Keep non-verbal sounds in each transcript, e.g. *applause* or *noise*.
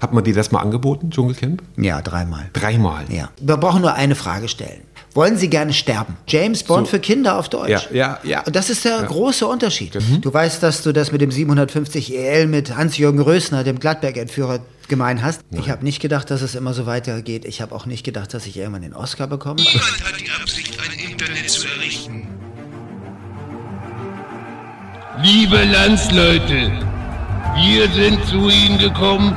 Hat man dir das mal angeboten, Dschungelcamp? Ja, dreimal. Dreimal. Ja. Wir brauchen nur eine Frage stellen. Wollen Sie gerne sterben? James Bond So. für Kinder auf Deutsch. Ja, ja, ja. Und das ist der große Unterschied. Du weißt, dass du das mit dem 750 EL mit Hans-Jürgen Rösner, dem Gladberg-Entführer, gemein hast. Ich habe nicht gedacht, dass es immer so weitergeht. Ich habe auch nicht gedacht, dass ich irgendwann den Oscar bekomme. Niemand hat die Absicht, ein Internet zu errichten. Liebe Landsleute, wir sind zu Ihnen gekommen,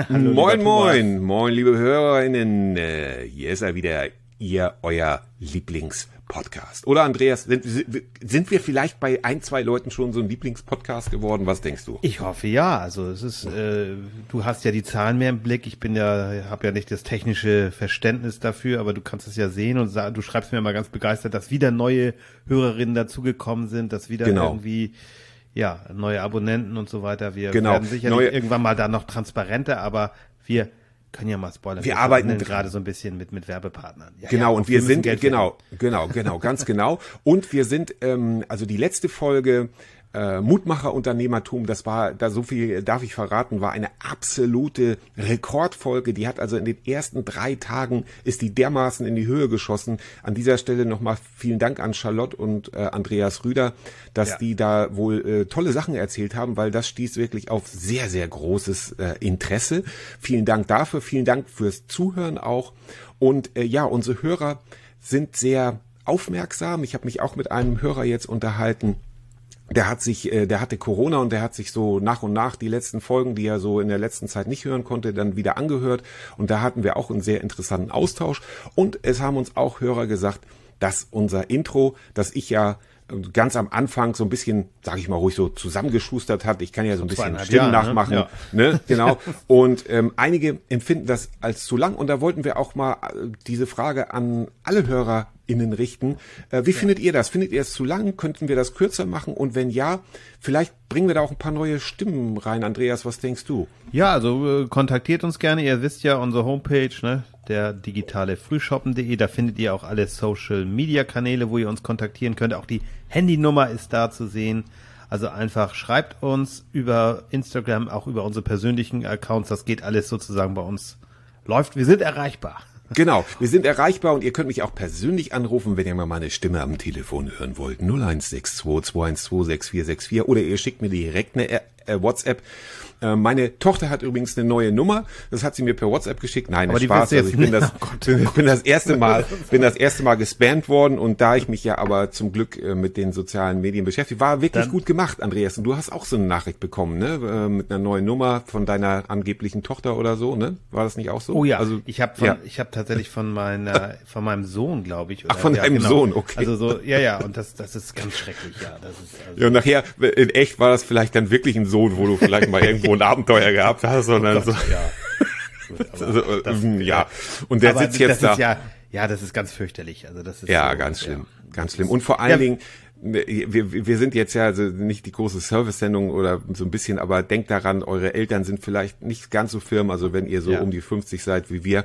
*laughs* Hallo, Moin, moin, moin, liebe Hörerinnen. Äh, hier ist er wieder, ihr, euer Lieblingspodcast. Oder Andreas, sind, sind wir vielleicht bei ein, zwei Leuten schon so ein Lieblingspodcast geworden? Was denkst du? Ich hoffe ja. Also es ist, äh, du hast ja die Zahlen mehr im Blick. Ich bin ja, habe ja nicht das technische Verständnis dafür, aber du kannst es ja sehen und du schreibst mir immer ganz begeistert, dass wieder neue Hörerinnen dazugekommen sind, dass wieder Genau. irgendwie ja neue Abonnenten und so weiter. Wir Genau. werden sicherlich Neue- irgendwann mal da noch transparenter, aber wir können ja mal spoilern. Wir arbeiten verhandeln dran. gerade so ein bisschen mit mit Werbepartnern. Ja, Genau, ja, und wir müssen sind, genau, genau, genau, ganz *laughs* genau. Und wir sind, ähm, also die letzte Folge äh, Mutmacher Unternehmertum, das war, da so viel darf ich verraten, war eine absolute Rekordfolge. Die hat also in den ersten drei Tagen ist die dermaßen in die Höhe geschossen. An dieser Stelle nochmal vielen Dank an Charlotte und äh, Andreas Rüder, dass Ja. die da wohl äh, tolle Sachen erzählt haben, weil das stieß wirklich auf sehr, sehr großes äh, Interesse. Vielen Dank dafür, vielen Dank fürs Zuhören auch. Und äh, ja, unsere Hörer sind sehr aufmerksam. Ich habe mich auch mit einem Hörer jetzt unterhalten. Der hat sich, äh, der hatte Corona und der hat sich so nach und nach die letzten Folgen, die er so in der letzten Zeit nicht hören konnte, dann wieder angehört. Und da hatten wir auch einen sehr interessanten Austausch. Und es haben uns auch Hörer gesagt, dass unser Intro, das ich ja äh, ganz am Anfang so ein bisschen, sage ich mal ruhig so zusammengeschustert hat. Ich kann ja so ein bisschen zweieinhalb Stimmen Jahre, ne? nachmachen, Ja. ne? Genau. Und ähm, einige empfinden das als zu lang. Und da wollten wir auch mal äh, diese Frage an alle HörerInnen richten. Äh, wie findet ihr das? Findet ihr es zu lang? Könnten wir das kürzer machen? Und wenn ja, vielleicht bringen wir da auch ein paar neue Stimmen rein. Andreas, was denkst du? Ja, also äh, kontaktiert uns gerne. Ihr wisst ja, unsere Homepage, ne, der digitale Frühshoppen.de, da findet ihr auch alle Social Media Kanäle, wo ihr uns kontaktieren könnt. Auch die Handynummer ist da zu sehen. Also einfach schreibt uns über Instagram, auch über unsere persönlichen Accounts. Das geht alles sozusagen bei uns. Läuft, wir sind erreichbar. Genau, wir sind erreichbar und ihr könnt mich auch persönlich anrufen, wenn ihr mal meine Stimme am Telefon hören wollt. 0162 212 6464 oder ihr schickt mir direkt eine äh, WhatsApp. Äh, meine Tochter hat übrigens eine neue Nummer. Das hat sie mir per WhatsApp geschickt. Nein, Aber Spaß. Also ich jetzt *laughs* *laughs* bin das, Oh Gott, bin, bin das erste Mal, *laughs* bin das erste Mal gespammt worden und da ich mich ja aber zum Glück äh, mit den sozialen Medien beschäftige, war wirklich Dann- gut gemacht, Andreas. Und du hast auch so eine Nachricht bekommen, ne? Äh, Mit einer neuen Nummer von deiner angeblichen Tochter oder so, ne? War das nicht auch so? Oh ja, also ich habe ja. ich habe tatsächlich von meiner von meinem Sohn, glaube ich. Oder, Ach, von ja, deinem genau. Sohn, okay. Also so, ja, ja, und das das ist ganz schrecklich, ja. Das ist also, Ja, und nachher, in echt war das vielleicht dann wirklich ein Sohn, wo du vielleicht mal irgendwo ein Abenteuer gehabt hast, sondern so, ja. Gut, *laughs* also, äh, ja. Und der sitzt jetzt das da. Ist ja, ja, das ist ganz fürchterlich. Also das ist Ja, so, ganz ja. schlimm, ganz schlimm. Und vor allen Ja. Dingen, wir, wir sind jetzt ja also nicht die große Service-Sendung oder so ein bisschen, aber denkt daran, eure Eltern sind vielleicht nicht ganz so firm, also wenn ihr so Ja. um die 50 seid wie wir,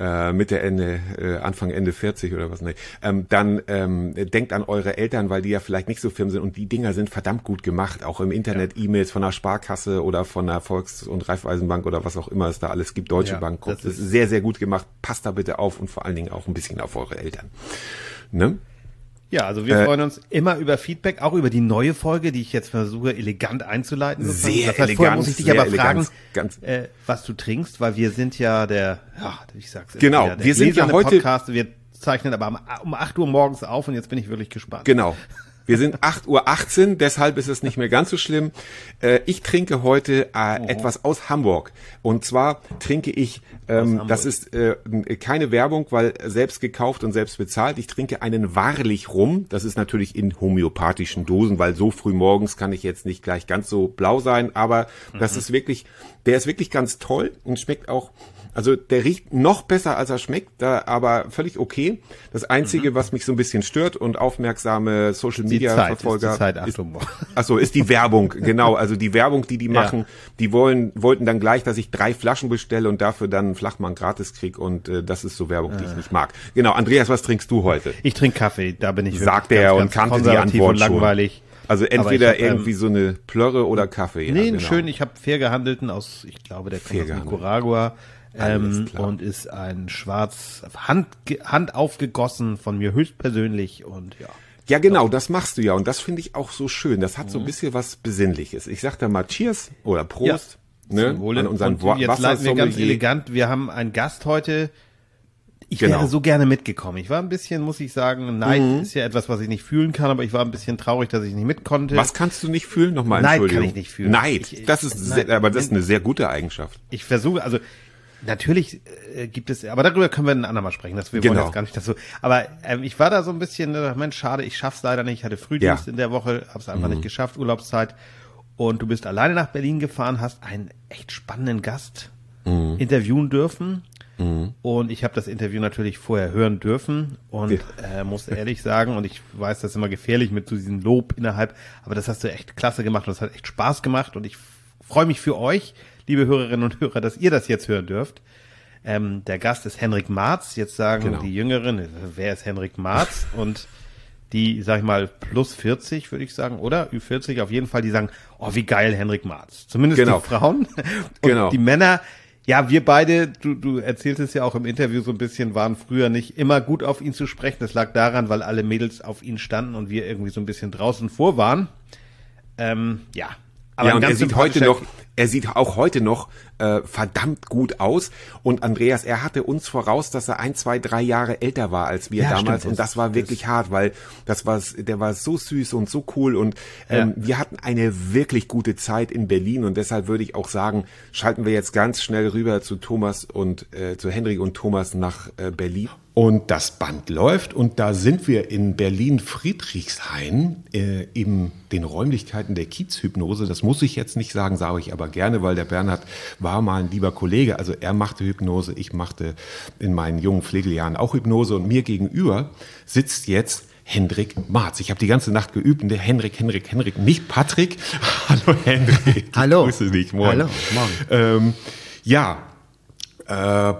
äh, Mitte, Ende, äh, Anfang, Ende 40 oder was, ne, ähm, dann ähm, denkt an eure Eltern, weil die ja vielleicht nicht so firm sind und die Dinger sind verdammt gut gemacht, auch im Internet, E-Mails von der Sparkasse oder von der Volks- und Raiffeisenbank oder was auch immer es da alles gibt, Deutsche Ja, Bank, das ist- sehr, sehr gut gemacht, passt da bitte auf und vor allen Dingen auch ein bisschen auf eure Eltern. Ne? Ja, also wir Äh, freuen uns immer über Feedback, auch über die neue Folge, die ich jetzt versuche elegant einzuleiten. sozusagen. Sehr das heißt, vorher elegant, muss ich dich aber elegant, fragen, ganz- äh, was du trinkst, weil wir sind ja der, ja, ich sag's immer Genau, wieder, der wir sind ja heute- Podcast, wir zeichnen aber um 8 Uhr morgens auf und jetzt bin ich wirklich gespannt. Genau. Wir sind 8.18 Uhr, deshalb ist es nicht mehr ganz so schlimm. Äh, ich trinke heute äh, etwas aus Hamburg. Und zwar trinke ich, ähm, das ist äh, keine Werbung, weil selbst gekauft und selbst bezahlt. Ich trinke einen Wahrlich rum. Das ist natürlich in homöopathischen Dosen, weil so früh morgens kann ich jetzt nicht gleich ganz so blau sein. Aber das ist wirklich, der ist wirklich ganz toll und schmeckt auch also der riecht noch besser, als er schmeckt, da, aber völlig okay. Das Einzige, mhm. was mich so ein bisschen stört und aufmerksame Social Media Zeit, Verfolger, ist, die Zeit, ist, achso, ist die Werbung, *laughs* genau. Also die Werbung, die die machen, ja. die wollen, wollten dann gleich, dass ich drei Flaschen bestelle und dafür dann einen Flachmann gratis krieg und äh, das ist so Werbung, die ich nicht mag. Genau, Andreas, was trinkst du heute? Ich trinke Kaffee, da bin ich Sagt er und kannte die Antwort und langweilig. Schon. Also entweder hab, irgendwie ähm, so eine Plörre oder Kaffee. Ja, nee, genau. schön, ich habe fair gehandelten aus, ich glaube, der kommt aus Nicaragua. Ähm, und ist ein schwarz, Hand, Hand aufgegossen von mir höchstpersönlich und ja. Ja, genau, das machst du ja. Und das finde ich auch so schön. Das hat mhm. so ein mhm. bisschen was Besinnliches. Ich sag da mal Cheers oder Prost. Ja. Ne, an unseren und jetzt leiten wir ganz elegant. Wir haben einen Gast heute. Ich genau. wäre so gerne mitgekommen. Ich war ein bisschen, muss ich sagen, Neid mhm. ist ja etwas, was ich nicht fühlen kann, aber ich war ein bisschen traurig, dass ich nicht mit konnte. Was kannst du nicht fühlen? Nochmal, Neid kann ich nicht fühlen. Neid, ich, das ist, Neid. Sehr, aber das ist eine sehr gute Eigenschaft. Ich versuche, also Natürlich äh, gibt es, aber darüber können wir ein andermal sprechen. Das, wir genau. wollen jetzt gar nicht dazu. Aber ähm, ich war da so ein bisschen, äh, Mensch, schade, ich schaff's leider nicht. Ich hatte Frühdienst ja. in der Woche, hab's einfach mhm. nicht geschafft, Urlaubszeit. Und du bist alleine nach Berlin gefahren, hast einen echt spannenden Gast mhm. interviewen dürfen. Mhm. Und ich habe das Interview natürlich vorher hören dürfen und äh, muss ehrlich sagen, und ich weiß, das ist immer gefährlich mit so diesem Lob innerhalb, aber das hast du echt klasse gemacht und das hat echt Spaß gemacht und ich freue mich für euch, liebe Hörerinnen und Hörer, dass ihr das jetzt hören dürft. Ähm, der Gast ist Henrik Marz. Jetzt sagen genau. die Jüngeren, wer ist Henrik Marz? *laughs* Und die, sag ich mal, plus 40, würde ich sagen, oder? Ü40 auf jeden Fall, die sagen, oh, wie geil Henrik Marz. Zumindest genau. die Frauen. *laughs* Und genau. die Männer, ja, wir beide, du, du erzählst es ja auch im Interview so ein bisschen, waren früher nicht immer gut auf ihn zu sprechen. Das lag daran, weil alle Mädels auf ihn standen und wir irgendwie so ein bisschen draußen vor waren. Ähm, ja, aber ja, und er sieht heute noch, er sieht auch heute noch äh, verdammt gut aus. Und Andreas, er hatte uns voraus, dass er ein, zwei, drei Jahre älter war als wir ja, damals. Stimmt, und das war wirklich das hart, weil das war, der war so süß und so cool. Und ähm, ja. wir hatten eine wirklich gute Zeit in Berlin. Und deshalb würde ich auch sagen, schalten wir jetzt ganz schnell rüber zu Thomas und äh, zu Henrik und Thomas nach äh, Berlin. Und das Band läuft und da sind wir in Berlin-Friedrichshain äh, in den Räumlichkeiten der Kiezhypnose. Das muss ich jetzt nicht sagen, sage ich aber gerne, weil der Bernhard war mal ein lieber Kollege. Also er machte Hypnose, ich machte in meinen jungen Pflegejahren auch Hypnose und mir gegenüber sitzt jetzt Hendrik Marz. Ich habe die ganze Nacht geübt und der Henrik, Henrik, Henrik, nicht Patrick. *laughs* Hallo Hendrik. Hallo. Grüße dich, moin. Hallo, morgen. Ähm, ja, äh,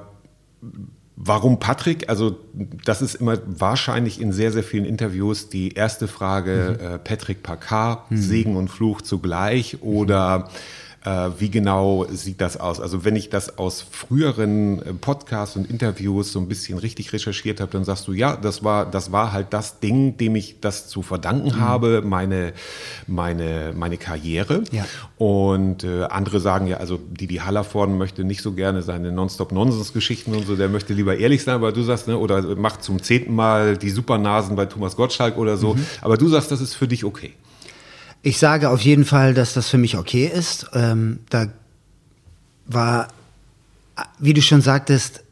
Warum Patrick? Also das ist immer wahrscheinlich in sehr, sehr vielen Interviews die erste Frage, mhm. äh, Patrick Packard, mhm. Segen und Fluch zugleich oder äh, wie genau sieht das aus? Also wenn ich das aus früheren äh, Podcasts und Interviews so ein bisschen richtig recherchiert habe, dann sagst du, ja, das war, das war halt das Ding, dem ich das zu verdanken mhm. habe, meine, meine, meine Karriere. Ja. Und äh, andere sagen ja, also Didi Hallervorden möchte nicht so gerne seine Nonstop-Nonsens-Geschichten und so, der möchte lieber ehrlich sein, aber du sagst, ne, oder macht zum zehnten Mal die Supernasen bei Thomas Gottschalk oder so. Mhm. Aber du sagst, das ist für dich okay. Ich sage auf jeden Fall, dass das für mich okay ist. Ähm, da war, wie du schon sagtest,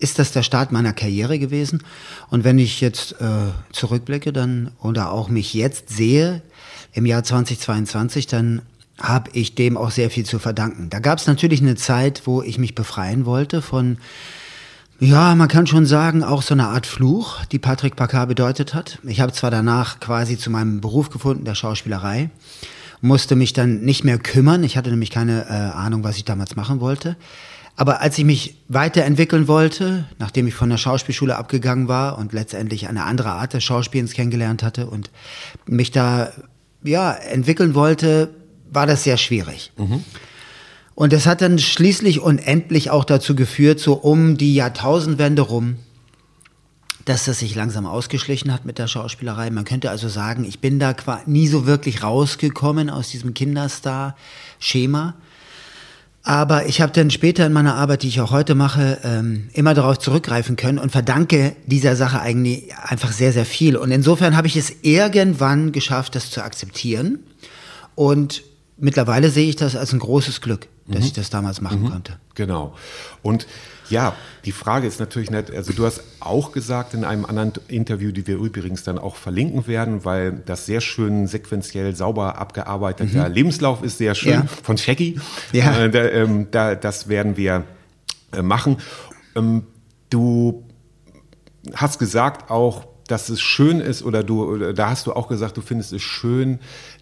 ist das der Start meiner Karriere gewesen. Und wenn ich jetzt äh, zurückblicke dann oder auch mich jetzt sehe im Jahr 2022, dann habe ich dem auch sehr viel zu verdanken. Da gab es natürlich eine Zeit, wo ich mich befreien wollte von ja, man kann schon sagen, auch so eine Art Fluch, die Patrick Packard bedeutet hat. Ich habe zwar danach quasi zu meinem Beruf gefunden, der Schauspielerei, musste mich dann nicht mehr kümmern. Ich hatte nämlich keine äh, Ahnung, was ich damals machen wollte. Aber als ich mich weiterentwickeln wollte, nachdem ich von der Schauspielschule abgegangen war und letztendlich eine andere Art des Schauspielens kennengelernt hatte und mich da ja entwickeln wollte, war das sehr schwierig. Mhm. Und das hat dann schließlich und endlich auch dazu geführt, so um die Jahrtausendwende rum, dass das sich langsam ausgeschlichen hat mit der Schauspielerei. Man könnte also sagen, ich bin da nie so wirklich rausgekommen aus diesem Kinderstar-Schema. Aber ich habe dann später in meiner Arbeit, die ich auch heute mache, ähm, immer darauf zurückgreifen können und verdanke dieser Sache eigentlich einfach sehr, sehr viel. Und insofern habe ich es irgendwann geschafft, das zu akzeptieren. Und mittlerweile sehe ich das als ein großes Glück, dass ich das damals machen konnte. Genau. Und ja, die Frage ist natürlich nicht, also du hast auch gesagt in einem anderen Interview, die wir übrigens dann auch verlinken werden, weil das sehr schön sequenziell sauber abgearbeiteter Lebenslauf ist, sehr schön, Ja. von Shaggy. Ja. Äh, da, ähm, da, das werden wir äh, machen. Ähm, du hast gesagt auch, dass es schön ist, oder du, oder da hast du auch gesagt, du findest es schön,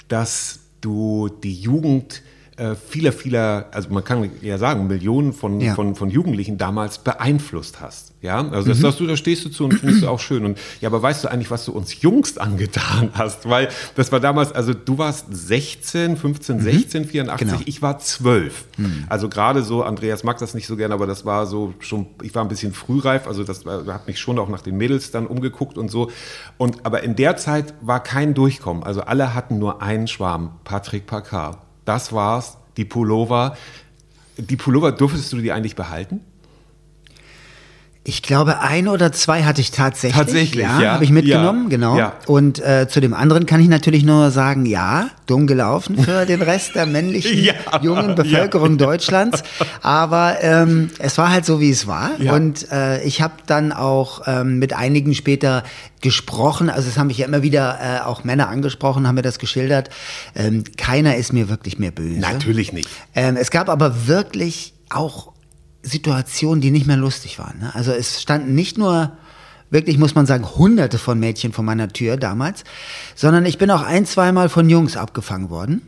dass du die Jugend äh, vieler, vieler, also man kann ja sagen, Millionen von, Ja. von, von Jugendlichen damals beeinflusst hast. Ja, also das sagst du, da stehst du zu und findest du auch schön. Und ja, aber weißt du eigentlich, was du uns Jungs angetan hast? Weil das war damals, also du warst 16, 15, 16, 84, Genau. ich war 12. Also gerade so, Andreas mag das nicht so gerne, aber das war so schon, ich war ein bisschen frühreif, also das hat mich schon auch nach den Mädels dann umgeguckt und so. Und aber in der Zeit war kein Durchkommen. Also alle hatten nur einen Schwarm, Patrick Packard. Das war's, die Pullover. Die Pullover, durftest du die eigentlich behalten? Ich glaube, ein oder zwei hatte ich tatsächlich. Tatsächlich, ja. Habe ich mitgenommen, Ja, genau. ja. Und äh, zu dem anderen kann ich natürlich nur sagen, ja, dumm gelaufen für den Rest der männlichen *laughs* Ja, jungen Bevölkerung Deutschlands. Aber ähm, es war halt so, wie es war. Ja. Und äh, ich habe dann auch ähm, mit einigen später gesprochen. Also es haben mich ja immer wieder äh, auch Männer angesprochen, haben mir das geschildert. Ähm, keiner ist mir wirklich mehr böse. Natürlich nicht. Ähm, es gab aber wirklich auch Situationen, die nicht mehr lustig waren. Ne? Also es standen nicht nur wirklich, muss man sagen, hunderte von Mädchen vor meiner Tür damals, sondern ich bin auch ein, zweimal von Jungs abgefangen worden,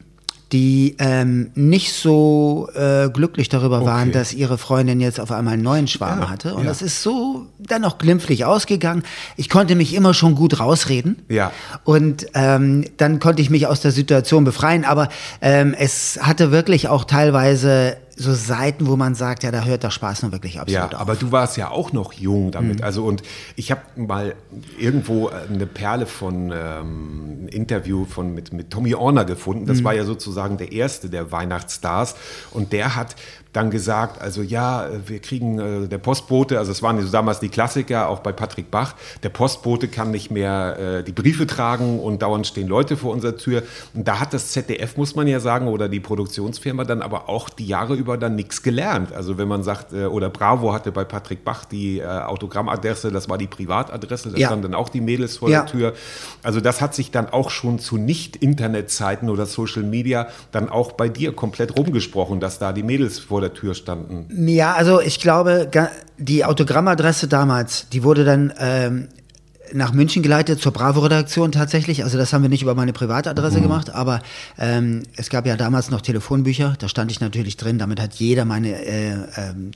die ähm, nicht so äh, glücklich darüber waren, dass ihre Freundin jetzt auf einmal einen neuen Schwarm Ja, hatte. Und ja. das ist so dann auch glimpflich ausgegangen. Ich konnte mich immer schon gut rausreden. Ja. Und ähm, dann konnte ich mich aus der Situation befreien. Aber ähm, es hatte wirklich auch teilweise so Seiten, wo man sagt, ja, da hört der Spaß nun wirklich absolut Ja, auf. aber du warst ja auch noch jung damit. Also und ich habe mal irgendwo eine Perle von ähm, ein Interview von mit, mit Tommy Orner gefunden. Das war ja sozusagen der erste der Weihnachtsstars und der hat dann gesagt, also ja, wir kriegen äh, der Postbote, also es waren so damals die Klassiker, auch bei Patrick Bach, der Postbote kann nicht mehr äh, die Briefe tragen und dauernd stehen Leute vor unserer Tür. Und da hat das ZDF, muss man ja sagen, oder die Produktionsfirma dann aber auch die Jahre über dann nichts gelernt. Also wenn man sagt, äh, oder Bravo hatte bei Patrick Bach die äh, Autogrammadresse, das war die Privatadresse, da Ja. standen dann auch die Mädels vor Ja. der Tür. Also das hat sich dann auch schon zu Nicht-Internet-Zeiten oder Social Media dann auch bei dir komplett rumgesprochen, dass da die Mädels vor der Tür standen. Ja, also ich glaube, die Autogrammadresse damals, die wurde dann ähm, nach München geleitet zur Bravo-Redaktion tatsächlich. Also das haben wir nicht über meine Privatadresse gemacht, aber ähm, es gab ja damals noch Telefonbücher, da stand ich natürlich drin, damit hat jeder meine äh, ähm,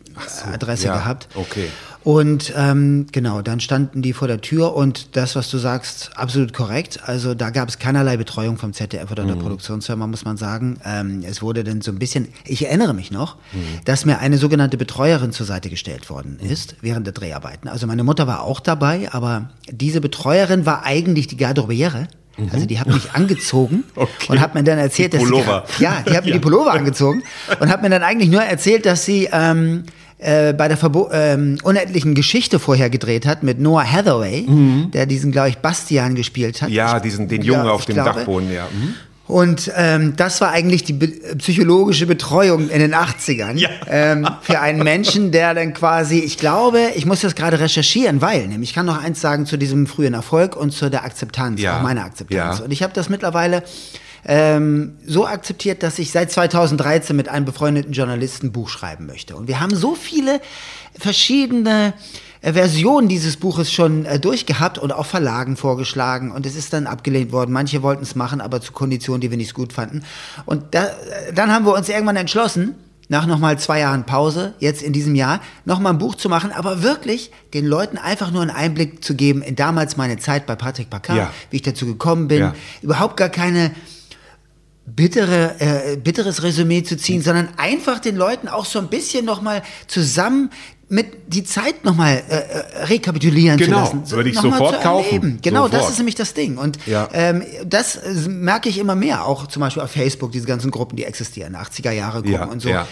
Adresse ja, gehabt. okay. Und ähm, genau, dann standen die vor der Tür und das, was du sagst, absolut korrekt. Also da gab es keinerlei Betreuung vom ZDF oder der Produktionsfirma, muss man sagen. Ähm, es wurde dann so ein bisschen, ich erinnere mich noch, dass mir eine sogenannte Betreuerin zur Seite gestellt worden ist während der Dreharbeiten. Also meine Mutter war auch dabei, aber diese Betreuerin war eigentlich die Garderobiere. Also die hat mich angezogen *laughs* Okay. und hat mir dann erzählt, Die dass Pullover. sie ja, die hat mir die *laughs* Pullover angezogen und hat mir dann eigentlich nur erzählt, dass sie ähm, äh, bei der Verbo ähm, unendlichen Geschichte vorher gedreht hat mit Noah Hathaway, der diesen, glaube ich, Bastian gespielt hat. Mhm. Ja, diesen, den Jungen ja, auf dem glaube. Dachboden, ja. Mhm. Und ähm, das war eigentlich die be psychologische Betreuung in den 80ern ähm, für einen Menschen, der dann quasi, ich glaube, ich muss das gerade recherchieren, weil, nämlich ich kann noch eins sagen zu diesem frühen Erfolg und zu der Akzeptanz, Ja. auch meiner Akzeptanz. Ja. Und ich habe das mittlerweile ähm, so akzeptiert, dass ich seit 2013 mit einem befreundeten Journalisten ein Buch schreiben möchte. Und wir haben so viele verschiedene äh, Versionen dieses Buches schon äh, durchgehabt und auch Verlagen vorgeschlagen und es ist dann abgelehnt worden. Manche wollten es machen, aber zu Konditionen, die wir nicht gut fanden. Und da, äh, dann haben wir uns irgendwann entschlossen, nach nochmal zwei Jahren Pause, jetzt in diesem Jahr, nochmal ein Buch zu machen, aber wirklich den Leuten einfach nur einen Einblick zu geben in damals meine Zeit bei Patrick Bacard, Ja. wie ich dazu gekommen bin, Ja. überhaupt gar keine bittere, äh, bitteres Resümee zu ziehen, sondern einfach den Leuten auch so ein bisschen nochmal zusammen mit die Zeit nochmal äh, äh, rekapitulieren Genau, zu lassen. würde ich sofort kaufen. Genau, das Sofort. ist nämlich das Ding. Und Ja. ähm, das merke ich immer mehr, auch zum Beispiel auf Facebook, diese ganzen Gruppen, die existieren, 80er Jahre Gruppen Ja, und so. ja.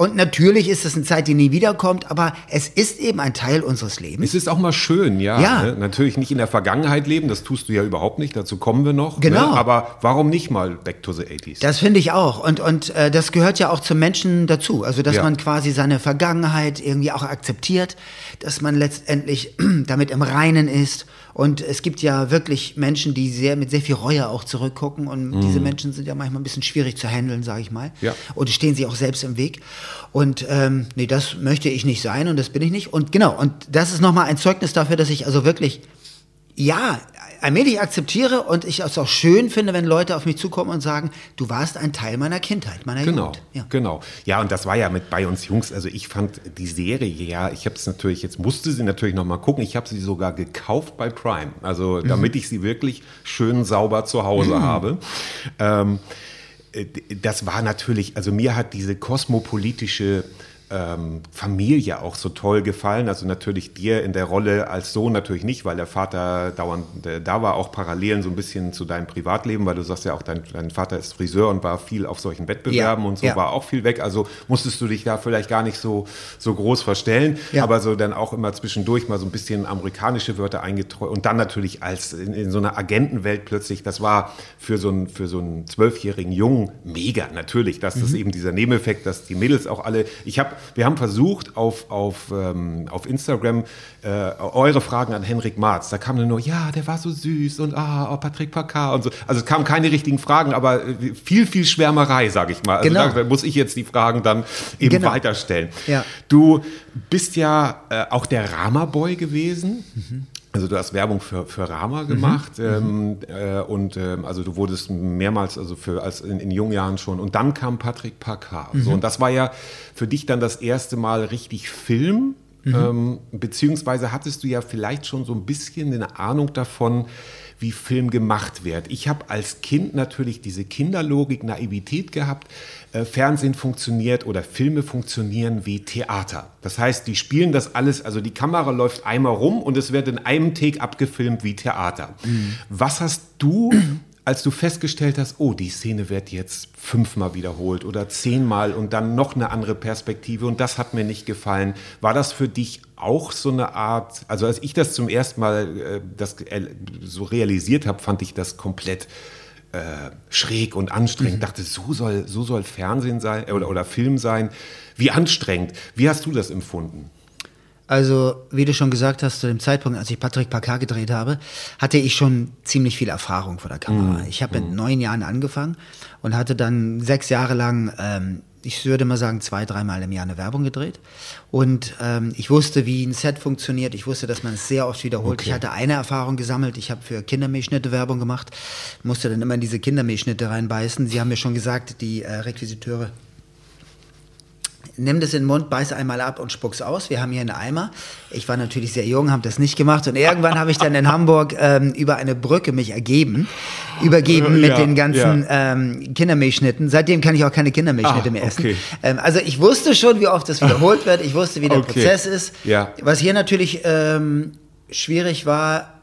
Und natürlich ist es eine Zeit, die nie wiederkommt, aber es ist eben ein Teil unseres Lebens. Es ist auch mal schön, ja. Ja. Ne? Natürlich nicht in der Vergangenheit leben, das tust du ja überhaupt nicht, dazu kommen wir noch. Genau. Ne? Aber warum nicht mal Back to the 80s? Das finde ich auch. Und, und äh, das gehört ja auch zum Menschen dazu. Also, dass Ja. man quasi seine Vergangenheit irgendwie auch akzeptiert, dass man letztendlich *clears throat* damit im Reinen ist. Und es gibt ja wirklich Menschen, die sehr mit sehr viel Reue auch zurückgucken. Und diese Menschen sind ja manchmal ein bisschen schwierig zu handeln, sage ich mal. Mhm. Ja. Und stehen sie auch selbst im Weg. Und ähm, nee, das möchte ich nicht sein und das bin ich nicht. Und genau, und das ist nochmal ein Zeugnis dafür, dass ich also wirklich ja, allmählich akzeptiere und ich es auch schön finde, wenn Leute auf mich zukommen und sagen, du warst ein Teil meiner Kindheit, meiner Genau, Jugend. Ja. genau. Ja, und das war ja mit bei uns Jungs. Also ich fand die Serie, ja, ich habe es natürlich, jetzt musste sie natürlich noch mal gucken. Ich habe sie sogar gekauft bei Prime, also damit ich sie wirklich schön sauber zu Hause habe. Ähm, äh, das war natürlich, also mir hat diese kosmopolitische ähm, Familie auch so toll gefallen. Also natürlich dir in der Rolle als Sohn natürlich nicht, weil der Vater dauernd äh, da war, auch Parallelen so ein bisschen zu deinem Privatleben, weil du sagst ja auch, dein, dein Vater ist Friseur und war viel auf solchen Wettbewerben Ja, und so ja. war auch viel weg. Also musstest du dich da vielleicht gar nicht so, so groß verstellen, Ja. aber so dann auch immer zwischendurch mal so ein bisschen amerikanische Wörter eingetreut und dann natürlich als in, in so einer Agentenwelt plötzlich, das war für so einen, für so einen zwölfjährigen Jungen mega, natürlich, dass Mhm. das eben dieser Nebeneffekt, dass die Mädels auch alle, ich habe, wir haben versucht auf, auf, ähm, auf Instagram äh, eure Fragen an Henrik Marz, da kam dann nur, ja, der war so süß und ah, oh, Patrick Packard und so, also es kamen keine richtigen Fragen, aber äh, viel, viel Schwärmerei, sage ich mal. Also Genau. da muss ich jetzt die Fragen dann eben Genau. weiterstellen. Ja. Du bist ja äh, auch der Rama-Boy gewesen. Mhm. Also du hast Werbung für, für Rama gemacht ähm, äh, und ähm, also du wurdest mehrmals also für als in, in jungen Jahren schon. Und dann kam Patrick Packard. Mhm. so und das war ja für dich dann das erste Mal richtig Film. Mhm. ähm, beziehungsweise hattest du ja vielleicht schon so ein bisschen eine Ahnung davon wie Film gemacht wird. Ich habe als Kind natürlich diese Kinderlogik, Naivität gehabt. Äh, Fernsehen funktioniert oder Filme funktionieren wie Theater. Das heißt, die spielen das alles, also die Kamera läuft einmal rum und es wird in einem Take abgefilmt wie Theater. Was hast du, als du festgestellt hast, oh, die Szene wird jetzt fünfmal wiederholt oder zehnmal und dann noch eine andere Perspektive und das hat mir nicht gefallen. War das für dich auch so eine Art, also als ich das zum ersten Mal äh, das äh, so realisiert habe, fand ich das komplett äh, schräg und anstrengend. Dachte, so soll, so soll Fernsehen sein äh, oder, oder Film sein. Wie anstrengend. Wie hast du das empfunden? Also, wie du schon gesagt hast, zu dem Zeitpunkt, als ich Patrick Packard gedreht habe, hatte ich schon ziemlich viel Erfahrung vor der Mhm. Kamera. Ich habe mit neun Jahren angefangen und hatte dann sechs Jahre lang, ähm, ich würde mal sagen, zwei, dreimal im Jahr eine Werbung gedreht. Und ähm, ich wusste, wie ein Set funktioniert. Ich wusste, dass man es sehr oft wiederholt. Ich hatte eine Erfahrung gesammelt. Ich habe für Kindermilchschnitte Werbung gemacht, musste dann immer in diese Kindermilchschnitte reinbeißen. Sie haben mir schon gesagt, die äh, Requisiteure, nimm das in den Mund, beiß einmal ab und spuck's aus. Wir haben hier einen Eimer. Ich war natürlich sehr jung, habe das nicht gemacht und irgendwann habe ich dann in Hamburg ähm, über eine Brücke mich ergeben, übergeben mit Ja, den ganzen ähm, Kindermilchschnitten. Seitdem kann ich auch keine Kindermilchschnitte Ah, mehr essen. okay. Ähm, also ich wusste schon, wie oft das wiederholt wird. Ich wusste, wie der *laughs* Okay. Prozess ist. Ja. Was hier natürlich ähm, schwierig war,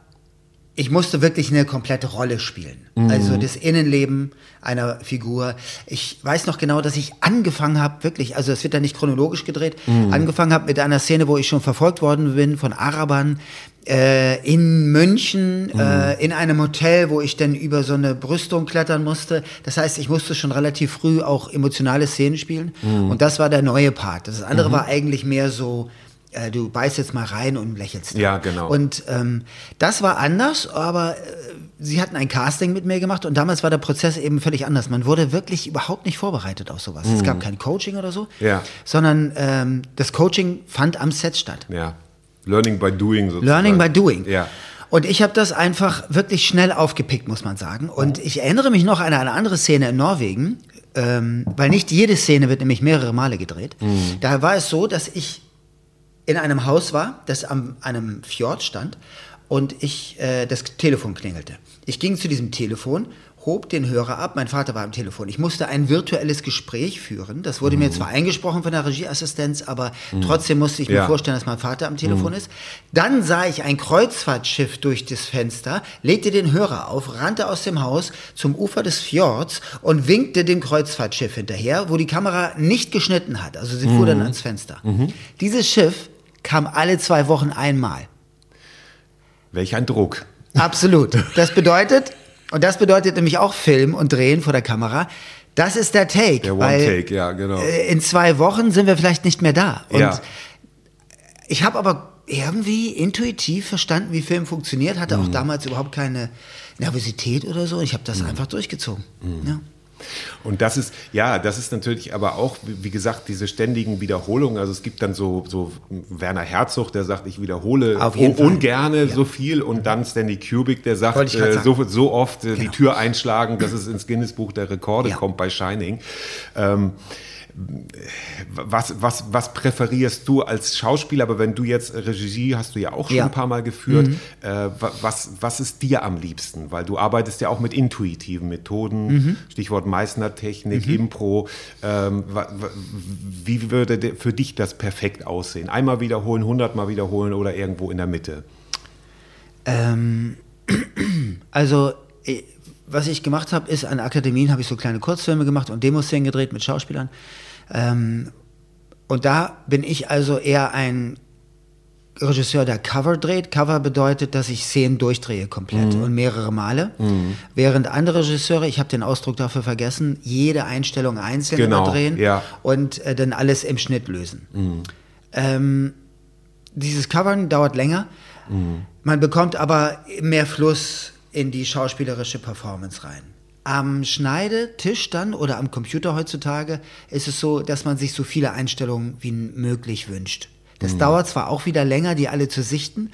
ich musste wirklich eine komplette Rolle spielen. Also das Innenleben einer Figur. Ich weiß noch genau, dass ich angefangen habe, wirklich, also es wird da nicht chronologisch gedreht, angefangen habe mit einer Szene, wo ich schon verfolgt worden bin von Arabern äh, in München, äh, in einem Hotel, wo ich dann über so eine Brüstung klettern musste. Das heißt, ich musste schon relativ früh auch emotionale Szenen spielen. Und das war der neue Part. Das andere war eigentlich mehr so, äh, du beißt jetzt mal rein und lächelst. dann. Ja, genau. Und ähm, das war anders, aber äh, sie hatten ein Casting mit mir gemacht und damals war der Prozess eben völlig anders. Man wurde wirklich überhaupt nicht vorbereitet auf sowas. Es gab kein Coaching oder so, Mhm. Ja. sondern ähm, das Coaching fand am Set statt. Ja. Learning by doing sozusagen. Learning by doing. Ja. Und ich habe das einfach wirklich schnell aufgepickt, muss man sagen. Und ich erinnere mich noch an eine andere Szene in Norwegen, ähm, weil nicht jede Szene wird nämlich mehrere Male gedreht. Da war es so, dass ich in einem Haus war, das an einem Fjord stand und ich äh, das Telefon klingelte. Ich ging zu diesem Telefon, hob den Hörer ab. Mein Vater war am Telefon. Ich musste ein virtuelles Gespräch führen. Das wurde mir zwar eingesprochen von der Regieassistenz, aber trotzdem musste ich mir Ja. vorstellen, dass mein Vater am Telefon ist. Dann sah ich ein Kreuzfahrtschiff durch das Fenster, legte den Hörer auf, rannte aus dem Haus zum Ufer des Fjords und winkte dem Kreuzfahrtschiff hinterher, wo die Kamera nicht geschnitten hat. Also sie fuhr dann ans Fenster. Dieses Schiff kam alle zwei Wochen einmal. Welch ein Druck. Absolut. *laughs* Das bedeutet, und das bedeutet nämlich auch Film und Drehen vor der Kamera, das ist der Take. Der One-Take, ja, genau. äh, In zwei Wochen sind wir vielleicht nicht mehr da. Und Ja. ich habe aber irgendwie intuitiv verstanden, wie Film funktioniert, hatte Mhm. auch damals überhaupt keine Nervosität oder so. Ich habe das Mhm. einfach durchgezogen. Ja. Und das ist, ja, das ist natürlich aber auch, wie gesagt, diese ständigen Wiederholungen. Also es gibt dann so, so Werner Herzog, der sagt, ich wiederhole Auf jeden un- Fall. ungerne Ja. so viel. Und dann Stanley Kubrick, der sagt, äh, so, so oft äh, die Genau. Tür einschlagen, dass es ins Guinness-Buch der Rekorde Ja. kommt bei Shining. Ähm, was, was, was präferierst du als Schauspieler? Aber wenn du jetzt Regie hast du ja auch schon Ja. ein paar Mal geführt. Äh, wa- was, was ist dir am liebsten? Weil du arbeitest ja auch mit intuitiven Methoden, Stichwort Meißner-Technik, Impro. Ähm, wie würde de- für dich das perfekt aussehen? Einmal wiederholen, hundertmal wiederholen oder irgendwo in der Mitte? Ähm, *clears throat* also, was ich gemacht habe, ist an Akademien habe ich so kleine Kurzfilme gemacht und Demoszenen gedreht mit Schauspielern. Ähm, und da bin ich also eher ein Regisseur, der Cover dreht. Cover bedeutet, dass ich Szenen durchdrehe komplett Mhm. und mehrere Male. Während andere Regisseure, ich habe den Ausdruck dafür vergessen, jede Einstellung einzeln Genau, überdrehen ja. und äh, dann alles im Schnitt lösen. Ähm, dieses Covern dauert länger. Man bekommt aber mehr Fluss in die schauspielerische Performance rein. Am Schneidetisch dann oder am Computer heutzutage ist es so, dass man sich so viele Einstellungen wie möglich wünscht. Das dauert zwar auch wieder länger, die alle zu sichten,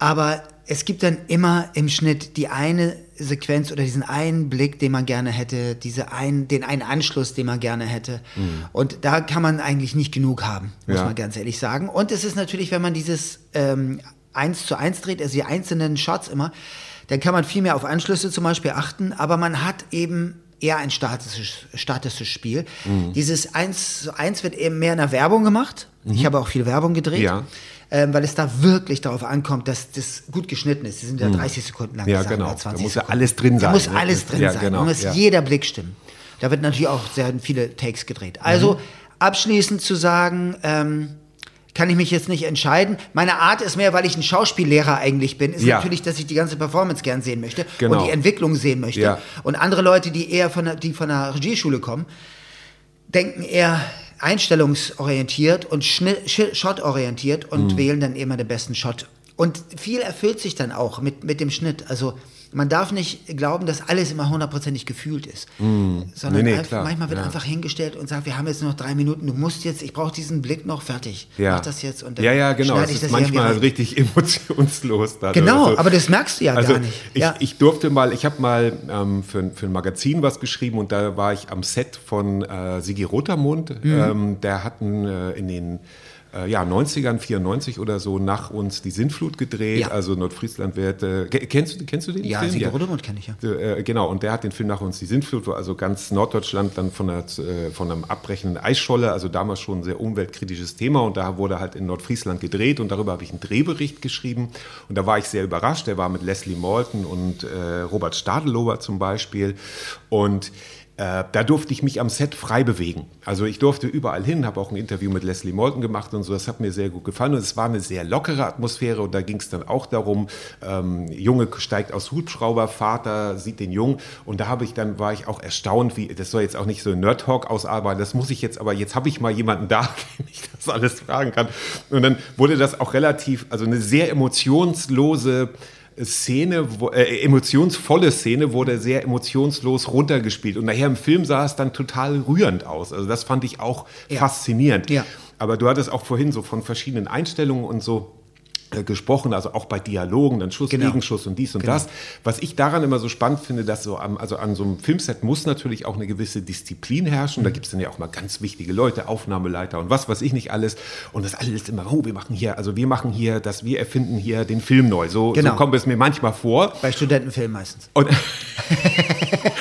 aber es gibt dann immer im Schnitt die eine Sequenz oder diesen einen Blick, den man gerne hätte, diese ein, den einen Anschluss, den man gerne hätte. Und da kann man eigentlich nicht genug haben, muss Ja. man ganz ehrlich sagen. Und es ist natürlich, wenn man dieses ähm, eins zu eins dreht, also die einzelnen Shots immer, dann kann man viel mehr auf Anschlüsse zum Beispiel achten, aber man hat eben eher ein statisches, statisches Spiel. Mhm. Dieses eins zu eins wird eben mehr in der Werbung gemacht. Ich habe auch viel Werbung gedreht. Mhm. Ja. Ähm, weil es da wirklich darauf ankommt, dass das gut geschnitten ist. Die sind ja 30 Sekunden lang. Mhm. Ja, genau. wir, 20 Da muss ja alles drin Da sein, muss ne? alles drin Ja, sein. genau, Da muss ja. jeder Blick stimmen. Da wird natürlich auch sehr viele Takes gedreht. Also Mhm. abschließend zu sagen, ähm, kann ich mich jetzt nicht entscheiden. Meine Art ist mehr, weil ich ein Schauspiellehrer eigentlich bin, ist Ja. natürlich, dass ich die ganze Performance gern sehen möchte Genau. und die Entwicklung sehen möchte. Ja. Und andere Leute, die eher von der, die von der Regieschule kommen, denken eher einstellungsorientiert und Shot-orientiert und Mhm. wählen dann immer den besten Shot. Und viel erfüllt sich dann auch mit, mit dem Schnitt. Also man darf nicht glauben, dass alles immer hundertprozentig gefühlt ist. Sondern Mhm. Nee, nee, einfach, manchmal wird Ja. einfach hingestellt und sagt, wir haben jetzt noch drei Minuten, du musst jetzt, ich brauche diesen Blick noch fertig. Ja. Mach das jetzt und dann ja, ja, genau. ich ist das manchmal rein. richtig *laughs* emotionslos. Genau, so. aber das merkst du ja also gar nicht. Ich, ja. ich durfte mal, ich habe mal ähm, für, für ein Magazin was geschrieben und da war ich am Set von äh, Sigi Rotermund. Mhm. Ähm, der hatten äh, in den äh, ja, 90ern, 94 oder so nach uns die Sintflut gedreht. Ja. Also Nordfriesland wird. Äh, ke- kennst, du- kennst du den ja, Film? Sigi Rodemund kenne ich ja. Äh, genau, und der hat den Film nach uns die Sintflut, wo also ganz Norddeutschland dann von, der, äh, von einem abbrechenden Eisscholle, also damals schon ein sehr umweltkritisches Thema und da wurde halt in Nordfriesland gedreht und darüber habe ich einen Drehbericht geschrieben und da war ich sehr überrascht, der war mit Leslie Malton und äh, Robert Stadelober zum Beispiel und äh, da durfte ich mich am Set frei bewegen. Also ich durfte überall hin, habe auch ein Interview mit Leslie Malton gemacht und so. Das hat mir sehr gut gefallen und es war eine sehr lockere Atmosphäre und da ging es dann auch darum, ähm, Junge steigt aus Hubschrauber, Vater sieht den Jungen und da habe ich dann war ich auch erstaunt, wie das soll jetzt auch nicht so ein Nerd Talk ausarbeiten. Das muss ich jetzt, aber jetzt habe ich mal jemanden da, *laughs* den ich das alles fragen kann. Und dann wurde das auch relativ, also eine sehr emotionslose Szene, wo, äh, emotionsvolle Szene wurde sehr emotionslos runtergespielt. Und nachher im Film sah es dann total rührend aus. Also das fand ich auch Ja. faszinierend. Ja. Aber du hattest auch vorhin so von verschiedenen Einstellungen und so gesprochen, also auch bei Dialogen, dann Schuss, Genau. Gegenschuss und dies und Genau. das. Was ich daran immer so spannend finde, dass so am, also an so einem Filmset muss natürlich auch eine gewisse Disziplin herrschen. Mhm. Da gibt es dann ja auch mal ganz wichtige Leute, Aufnahmeleiter und was weiß ich nicht alles. Und das alles immer, oh, wir machen hier, also wir machen hier, das, wir erfinden hier den Film neu. So, Genau. so kommt es mir manchmal vor. Bei Studentenfilmen meistens. Und, *laughs*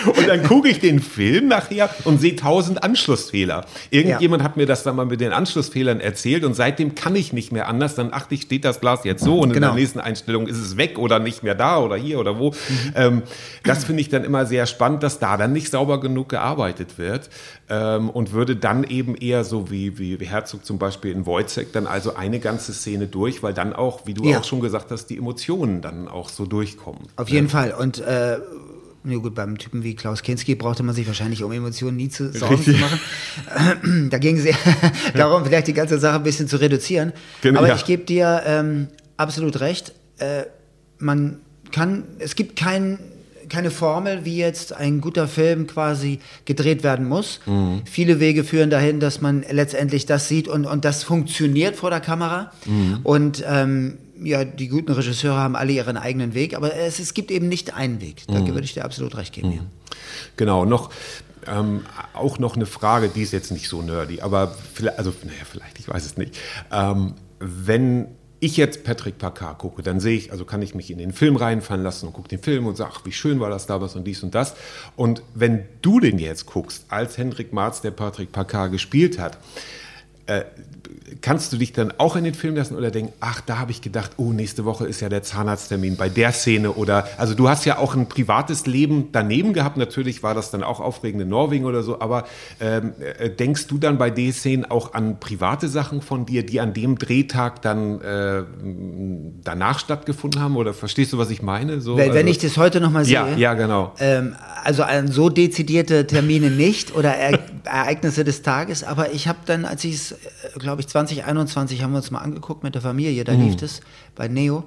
Und dann gucke ich den Film nachher und sehe tausend Anschlussfehler. Irgendjemand hat mir das dann mal mit den Anschlussfehlern erzählt und seitdem kann ich nicht mehr anders. Dann achte ich, steht das Glas jetzt so und in Genau. der nächsten Einstellung ist es weg oder nicht mehr da oder hier oder wo. Ähm, das finde ich dann immer sehr spannend, dass da dann nicht sauber genug gearbeitet wird ähm, und würde dann eben eher so wie, wie Herzog zum Beispiel in Wojciech dann also eine ganze Szene durch, weil dann auch, wie du Ja. auch schon gesagt hast, die Emotionen dann auch so durchkommen. Auf jeden Fall. Und äh, ja gut, beim Typen wie Klaus Kinski brauchte man sich wahrscheinlich um Emotionen nie zu Sorgen zu machen. *clears throat* da ging es *laughs* darum, vielleicht die ganze Sache ein bisschen zu reduzieren. Genau, Aber ja. ich gebe dir ähm, absolut recht. Äh, man kann, es gibt kein, keine Formel, wie jetzt ein guter Film quasi gedreht werden muss. Mhm. Viele Wege führen dahin, dass man letztendlich das sieht und, und das funktioniert vor der Kamera. Mhm. Und ähm, ja, die guten Regisseure haben alle ihren eigenen Weg, aber es, es gibt eben nicht einen Weg. Da Mhm. würde ich dir absolut recht geben. Ja. Genau, noch ähm, auch noch eine Frage, die ist jetzt nicht so nerdy, aber vielleicht, also naja, vielleicht, ich weiß es nicht. Ähm, wenn ich jetzt Patrick Packard gucke, dann sehe ich, also kann ich mich in den Film reinfallen lassen und gucke den Film und sage, ach, wie schön war das da, was und dies und das. Und wenn du den jetzt guckst, als Hendrik Marz, der Patrick Packard gespielt hat, äh, kannst du dich dann auch in den Film lassen oder denken, ach, da habe ich gedacht, oh, nächste Woche ist ja der Zahnarzttermin bei der Szene oder, also du hast ja auch ein privates Leben daneben gehabt, natürlich war das dann auch aufregend in Norwegen oder so, aber ähm, äh, denkst du dann bei den Szenen auch an private Sachen von dir, die an dem Drehtag dann äh, danach stattgefunden haben oder verstehst du, was ich meine? So, Wenn, wenn also- ich das heute nochmal sehe, ja, ja, genau. ähm, also an so dezidierte Termine nicht oder er *laughs* Ereignisse des Tages, aber ich habe dann, als ich es, glaube ich, 2021 haben wir uns mal angeguckt mit der Familie, da Mhm. lief es bei Neo.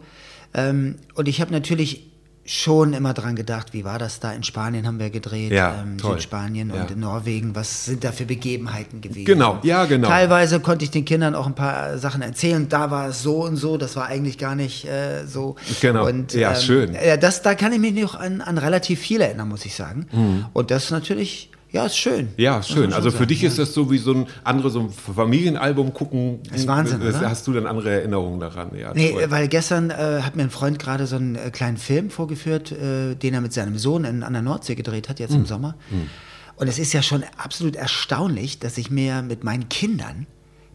Ähm, und ich habe natürlich schon immer dran gedacht, wie war das da? In Spanien haben wir gedreht, Ja, ähm, toll. Südspanien Ja. und in Norwegen. Was sind da für Begebenheiten gewesen? Genau, ja, genau. Teilweise konnte ich den Kindern auch ein paar Sachen erzählen. Da war es so und so, das war eigentlich gar nicht äh, so. Genau. Und, Ja, schön. Ja, das, da kann ich mich noch an, an relativ viel erinnern, muss ich sagen. Und das ist natürlich, ja, ist schön. Mhm. Ja, Muss schön. Also für dich sagen, ist das so wie so ein anderes so ein Familienalbum gucken. ist Wahnsinn, Das- oder? Hast du dann andere Erinnerungen daran? Ja, Nee, toll. weil gestern äh, hat mir ein Freund gerade so einen äh, kleinen Film vorgeführt, äh, den er mit seinem Sohn in, an der Nordsee gedreht hat, Hm. jetzt im Sommer. Und es ist ja schon absolut erstaunlich, dass ich mir mit meinen Kindern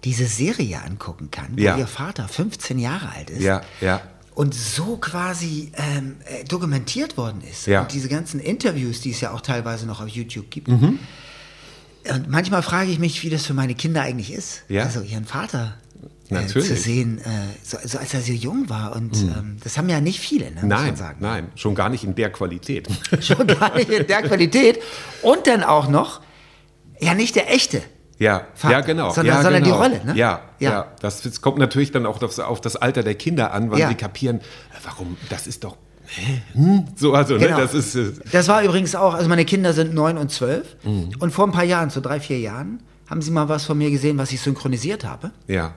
diese Serie angucken kann, wo Ja. ihr Vater 15 Jahre alt ist. ja, ja. Und so quasi ähm, äh, dokumentiert worden ist. Ja. Und diese ganzen Interviews, die es ja auch teilweise noch auf YouTube gibt. Mhm. Und manchmal frage ich mich, wie das für meine Kinder eigentlich ist. Ja. Also ihren Vater äh. Mhm. zu sehen, äh, so, so als er so jung war. Und ähm, das haben ja nicht viele, ne, muss man Nein, sagen. nein, schon gar nicht in der Qualität. *laughs* Schon gar nicht in der Qualität. Und dann auch noch, ja nicht der echte. Ja, Vater, ja, genau. sondern- ja, sondern die genau. Rolle, ne? Ja, ja. Ja. Das, das kommt natürlich dann auch auf, auf das Alter der Kinder an, wann Ja. sie kapieren, äh, warum, das ist doch? Hm? so, also, Genau. ne, das ist, äh, Das war übrigens auch, also meine Kinder sind neun und zwölf. Mhm. Und vor ein paar Jahren, so drei, vier Jahren, haben sie mal was von mir gesehen, was ich synchronisiert habe. ja,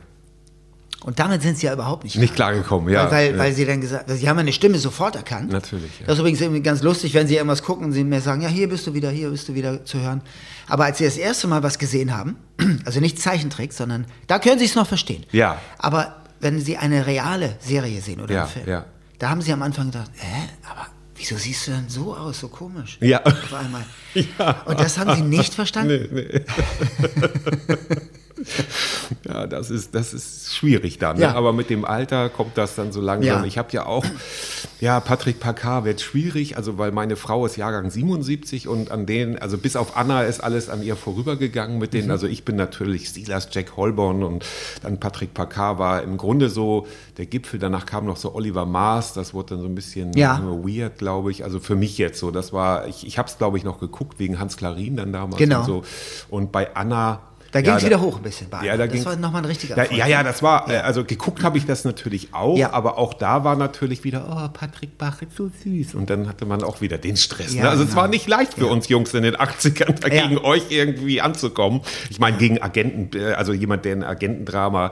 Und damit sind sie ja überhaupt nicht nicht klargekommen, ja. weil, weil, ja. weil sie dann gesagt, sie haben meine Stimme sofort erkannt. Natürlich, ja. Das ist übrigens irgendwie ganz lustig, wenn sie irgendwas gucken und sie mir sagen, ja, hier bist du wieder, hier bist du wieder zu hören. Aber als sie das erste Mal was gesehen haben, *clears throat* also nicht Zeichentrick, sondern da können sie es noch verstehen. Ja. Aber wenn sie eine reale Serie sehen oder Ja, einen Film, ja. da haben sie am Anfang gedacht, hä, aber wieso siehst du denn so aus, so komisch? Ja. Auf einmal. *laughs* Ja. Und das haben sie nicht *laughs* verstanden. Nee, nee. *laughs* *laughs* ja, das ist, das ist schwierig dann. Ja. Ne? Aber mit dem Alter kommt das dann so langsam. Ja. Ich habe ja auch, ja, Patrick Packard wird schwierig, also weil meine Frau ist Jahrgang 77 und an denen, also bis auf Anna ist alles an ihr vorübergegangen mit Mhm. denen. Also ich bin natürlich Silas Jack Holborn und dann Patrick Packard war im Grunde so der Gipfel. Danach kam noch so Oliver Mars, das wurde dann so ein bisschen Ja. weird, glaube ich. Also für mich jetzt so, das war, ich, ich habe es glaube ich noch geguckt wegen Hans Klarin dann damals Genau. und so. Und bei Anna. Da ja, ging es wieder hoch ein bisschen bei Ja, da Das ging's- war nochmal ein richtiger Ja, Erfolg. ja, ja, das war, äh, also geguckt habe ich das natürlich auch, Ja. aber auch da war natürlich wieder, oh, Patrick Bach ist so süß. Und dann hatte man auch wieder den Stress. Ja, ne? Also es genau. war nicht leicht für uns Jungs in den 80ern, da Ja. gegen euch irgendwie anzukommen. Ich meine, gegen Agenten, äh, also jemand, der ein Agentendrama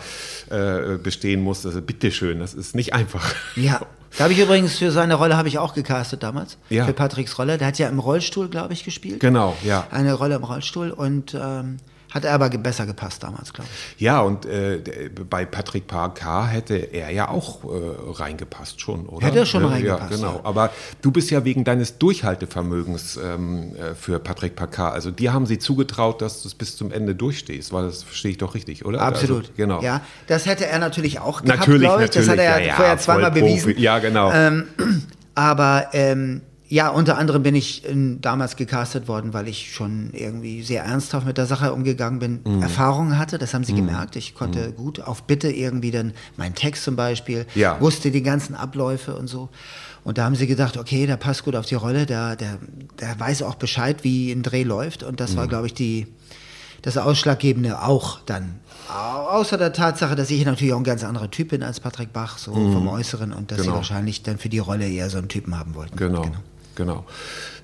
äh, bestehen muss, also bitteschön, das ist nicht einfach. Ja. Da habe ich übrigens für seine Rolle habe ich auch gecastet damals. Ja. Für Patricks Rolle. Der hat ja im Rollstuhl, glaube ich, gespielt. Genau, ja. Eine Rolle im Rollstuhl und ähm, Hat er aber besser gepasst damals, glaube ich. Ja, und äh, bei Patrick Parker hätte er ja auch äh, reingepasst schon, oder? Hätte er schon reingepasst, Ja, genau. ja. Aber du bist ja wegen deines Durchhaltevermögens ähm, äh, für Patrick Parker. Also dir haben sie zugetraut, dass du es bis zum Ende durchstehst. Weil das verstehe ich doch richtig, oder? Absolut. Also, genau. Ja, das hätte er natürlich auch gehabt, Natürlich, glaube ich. natürlich. Das hat er ja, vorher zweimal Vollprofi. bewiesen. Ja, genau. *clears throat* Aber ähm, ja, unter anderem bin ich ähm, damals gecastet worden, weil ich schon irgendwie sehr ernsthaft mit der Sache umgegangen bin, Mhm. Erfahrungen hatte, das haben sie gemerkt. Ich konnte gut auf Bitte irgendwie dann, mein Text zum Beispiel, Ja. wusste die ganzen Abläufe und so. Und da haben sie gedacht, okay, der passt gut auf die Rolle, der, der, der weiß auch Bescheid, wie ein Dreh läuft. Und das Mhm. war, glaube ich, die, das Ausschlaggebende auch dann. Au- Außer der Tatsache, dass ich natürlich auch ein ganz anderer Typ bin als Patrick Bach, so vom Äußeren und dass sie Genau. wahrscheinlich dann für die Rolle eher so einen Typen haben wollten. Genau. Genau.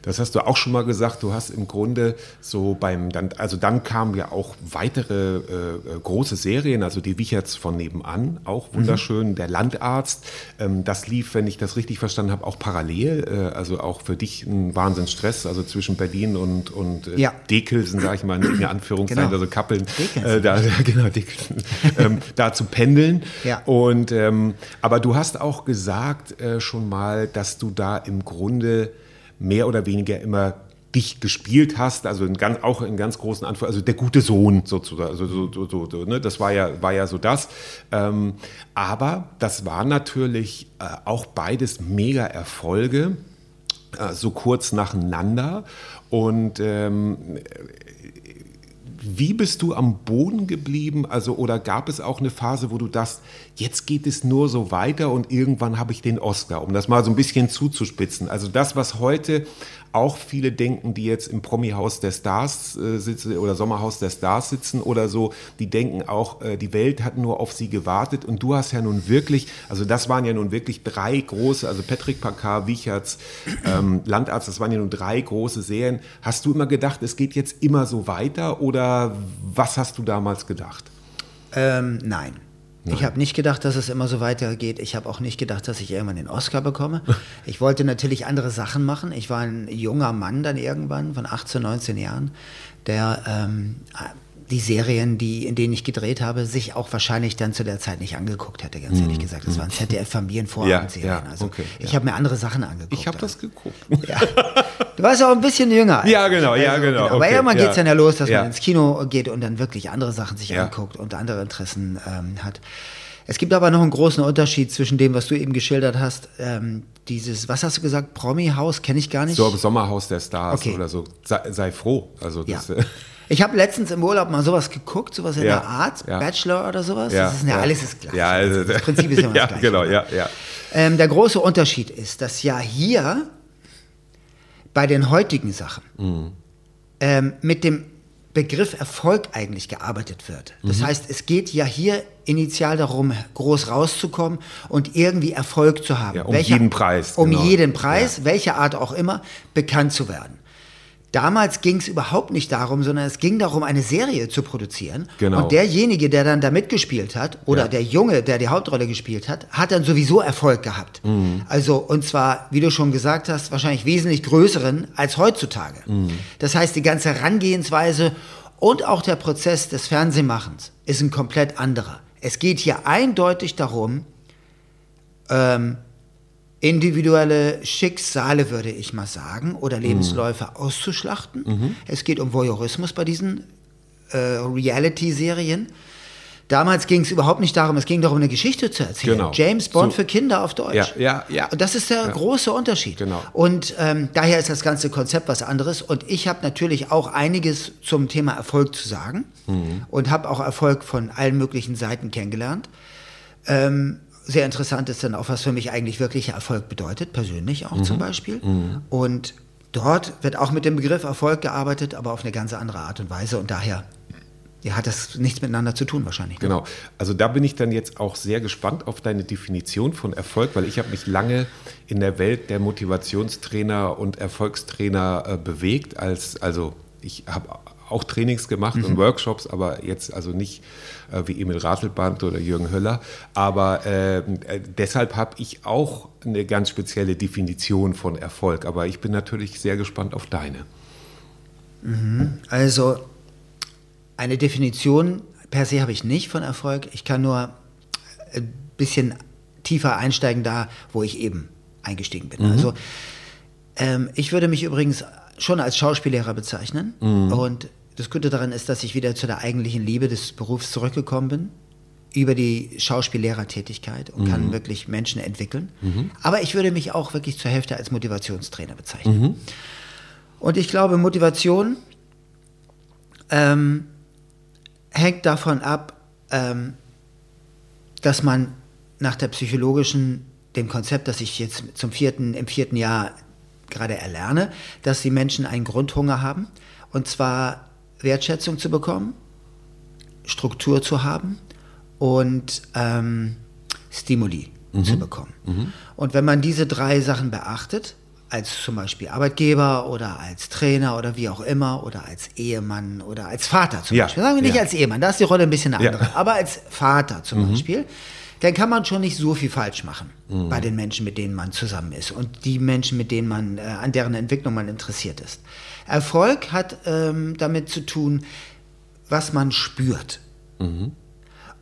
Das hast du auch schon mal gesagt. Du hast im Grunde so beim, dann, also dann kamen ja auch weitere äh, äh, große Serien, also die Wicherts von nebenan, auch wunderschön. Der Landarzt, ähm, das lief, wenn ich das richtig verstanden habe, auch parallel. Äh, also auch für dich ein Wahnsinnsstress, also zwischen Berlin und, und äh, Ja. Dekelsen, sage ich mal, in Anführungszeichen, Genau. also Kappeln, Dekelsen. äh, da, *laughs* genau, Dekelsen, ähm, da zu pendeln. Ja. Und ähm, aber du hast auch gesagt äh, schon mal, dass du da im Grunde mehr oder weniger immer dich gespielt hast, also in ganz, auch in ganz großen Anführungszeichen, also der gute Sohn sozusagen, also so, so, so, so, ne? das war ja, war ja so das. Ähm, aber das war natürlich äh, auch beides mega Erfolge, äh, so kurz nacheinander. Und ähm, wie bist du am Boden geblieben? Also, oder gab es auch eine Phase, wo du dachtest, jetzt geht es nur so weiter und irgendwann habe ich den Oscar, um das mal so ein bisschen zuzuspitzen. Also das, was heute auch viele denken, die jetzt im Promi-Haus der Stars äh, sitzen oder Sommerhaus der Stars sitzen oder so, die denken auch, äh, die Welt hat nur auf sie gewartet und du hast ja nun wirklich, also das waren ja nun wirklich drei große, also Patrick Packard, Wichertz, ähm, Landarzt, das waren ja nun drei große Serien. Hast du immer gedacht, es geht jetzt immer so weiter oder was hast du damals gedacht? Ähm, nein. Ich habe nicht gedacht, dass es immer so weitergeht. Ich habe auch nicht gedacht, dass ich irgendwann den Oscar bekomme. *laughs* Ich wollte natürlich andere Sachen machen. Ich war ein junger Mann dann irgendwann von 18, 19 Jahren, der ähm, die Serien, die, in denen ich gedreht habe, sich auch wahrscheinlich dann zu der Zeit nicht angeguckt hätte, ganz ehrlich gesagt. Das waren ZDF-Familienvorabendserien. Mhm. Ja, ja, also okay, ich ja. habe mir andere Sachen angeguckt. Ich habe das geguckt. Ja. *laughs* Du warst auch ein bisschen jünger. Ja, genau, ja, genau, Aber okay, irgendwann ja. geht's dann ja los, dass Ja. man ins Kino geht und dann wirklich andere Sachen sich Ja. anguckt und andere Interessen ähm, hat. Es gibt aber noch einen großen Unterschied zwischen dem, was du eben geschildert hast. Ähm, dieses, was hast du gesagt, Promi-Haus, kenne ich gar nicht. So Sommerhaus der Stars Okay. oder so. Sei, sei froh. Also ja. das, äh, Ich habe letztens im Urlaub mal sowas geguckt, sowas in Ja, der Art, ja. Bachelor oder sowas. Ja, das ist ja, ja. alles das Gleiche. Ja, also- das Prinzip ist ja *laughs* immer ja, das Gleiche. genau, ja, ja. Ähm, der große Unterschied ist, dass ja hier bei den heutigen Sachen Mhm. ähm, mit dem Begriff Erfolg eigentlich gearbeitet wird. Das Mhm. heißt, es geht ja hier initial darum, groß rauszukommen und irgendwie Erfolg zu haben. Ja, um jeden Preis, Um genau. jeden Preis, welche Art auch immer, bekannt zu werden. Damals ging es überhaupt nicht darum, sondern es ging darum, eine Serie zu produzieren. Genau. Und derjenige, der dann da mitgespielt hat, oder Ja. der Junge, der die Hauptrolle gespielt hat, hat dann sowieso Erfolg gehabt. Mhm. Also, und zwar, wie du schon gesagt hast, wahrscheinlich wesentlich größeren als heutzutage. Mhm. Das heißt, die ganze Herangehensweise und auch der Prozess des Fernsehmachens ist ein komplett anderer. Es geht hier eindeutig darum, ähm, individuelle Schicksale, würde ich mal sagen, oder Mhm. Lebensläufe auszuschlachten. Es geht um Voyeurismus bei diesen äh, Reality-Serien. Damals ging es überhaupt nicht darum, es ging darum, eine Geschichte zu erzählen. Genau. James Bond So- für Kinder auf Deutsch. Ja, ja, ja. Und das ist der große Unterschied. Genau. Und ähm, daher ist das ganze Konzept was anderes. Und ich habe natürlich auch einiges zum Thema Erfolg zu sagen Mhm. und habe auch Erfolg von allen möglichen Seiten kennengelernt. Ähm, sehr interessant ist dann auch, was für mich eigentlich wirklicher Erfolg bedeutet, persönlich auch Mhm. zum Beispiel. Und dort wird auch mit dem Begriff Erfolg gearbeitet, aber auf eine ganz andere Art und Weise. Und daher ja, hat das nichts miteinander zu tun wahrscheinlich. ne? Genau. Also da bin ich dann jetzt auch sehr gespannt auf deine Definition von Erfolg, weil ich habe mich lange in der Welt der Motivationstrainer und Erfolgstrainer äh, bewegt. Als, also ich habe auch Trainings gemacht Mhm. und Workshops, aber jetzt also nicht äh, wie Emil Ratelband oder Jürgen Höller. Aber äh, äh, deshalb habe ich auch eine ganz spezielle Definition von Erfolg. Aber ich bin natürlich sehr gespannt auf deine. Also eine Definition per se habe ich nicht von Erfolg. Ich kann nur ein bisschen tiefer einsteigen da, wo ich eben eingestiegen bin. Also ähm, ich würde mich übrigens schon als Schauspiellehrer bezeichnen. Und das Gute daran ist, dass ich wieder zu der eigentlichen Liebe des Berufs zurückgekommen bin über die Schauspiellehrertätigkeit und kann wirklich Menschen entwickeln. Aber ich würde mich auch wirklich zur Hälfte als Motivationstrainer bezeichnen. Und ich glaube, Motivation ähm, hängt davon ab, ähm, dass man nach der psychologischen, dem Konzept, das ich jetzt zum vierten, im vierten Jahr gerade erlerne, dass die Menschen einen Grundhunger haben, und zwar Wertschätzung zu bekommen, Struktur zu haben und ähm, Stimuli zu bekommen. Und wenn man diese drei Sachen beachtet, als zum Beispiel Arbeitgeber oder als Trainer oder wie auch immer oder als Ehemann oder als Vater zum Ja, Beispiel, sagen wir nicht ja. als Ehemann, da ist die Rolle ein bisschen eine Ja. andere, aber als Vater zum Beispiel, dann kann man schon nicht so viel falsch machen bei den Menschen, mit denen man zusammen ist und die Menschen, mit denen man, äh, an deren Entwicklung man interessiert ist. Erfolg hat ähm, damit zu tun, was man spürt.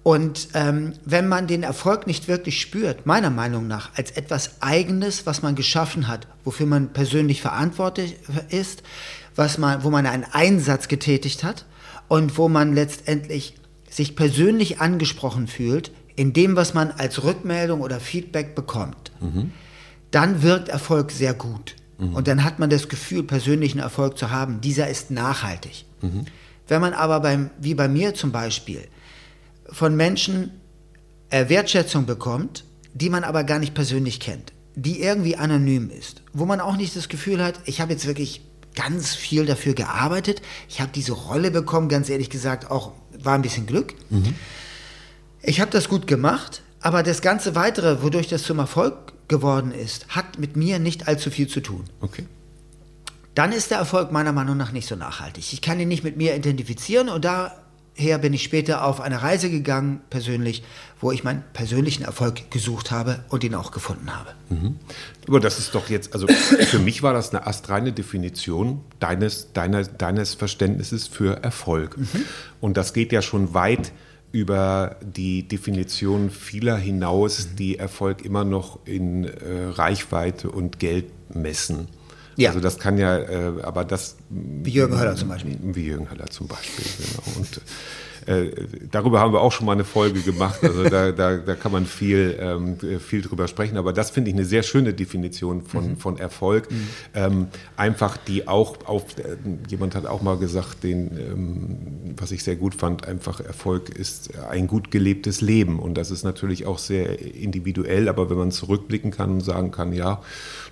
Und ähm, wenn man den Erfolg nicht wirklich spürt, meiner Meinung nach, als etwas Eigenes, was man geschaffen hat, wofür man persönlich verantwortlich ist, was man, wo man einen Einsatz getätigt hat und wo man letztendlich sich persönlich angesprochen fühlt in dem, was man als Rückmeldung oder Feedback bekommt, dann wirkt Erfolg sehr gut. Und dann hat man das Gefühl, persönlichen Erfolg zu haben. Dieser ist nachhaltig. Wenn man aber beim, wie bei mir zum Beispiel, von Menschen äh, Wertschätzung bekommt, die man aber gar nicht persönlich kennt, die irgendwie anonym ist, wo man auch nicht das Gefühl hat, ich habe jetzt wirklich ganz viel dafür gearbeitet, ich habe diese Rolle bekommen, ganz ehrlich gesagt, auch war ein bisschen Glück. Ich habe das gut gemacht, aber das ganze Weitere, wodurch das zum Erfolg geworden ist, hat mit mir nicht allzu viel zu tun Okay. dann ist der Erfolg meiner Meinung nach nicht so nachhaltig. Ich kann ihn nicht mit mir identifizieren und daher bin ich später auf eine Reise gegangen, persönlich, wo ich meinen persönlichen Erfolg gesucht habe und ihn auch gefunden habe. Aber das ist doch jetzt, also für mich war das eine astreine Definition deines, deiner, deines Verständnisses für Erfolg. Und das geht ja schon weit über die Definition vieler hinaus, die Erfolg immer noch in äh, Reichweite und Geld messen. Ja. Also das kann ja, äh, aber das Wie Jürgen Höller zum Beispiel. wie Jürgen Höller zum Beispiel, genau. Und äh, darüber haben wir auch schon mal eine Folge gemacht. Also da, da, da kann man viel, ähm, viel drüber sprechen. Aber das finde ich eine sehr schöne Definition von, von Erfolg. Ähm, einfach die auch auf, äh, jemand hat auch mal gesagt, den, ähm, was ich sehr gut fand, einfach Erfolg ist ein gut gelebtes Leben. Und das ist natürlich auch sehr individuell. Aber wenn man zurückblicken kann und sagen kann, ja,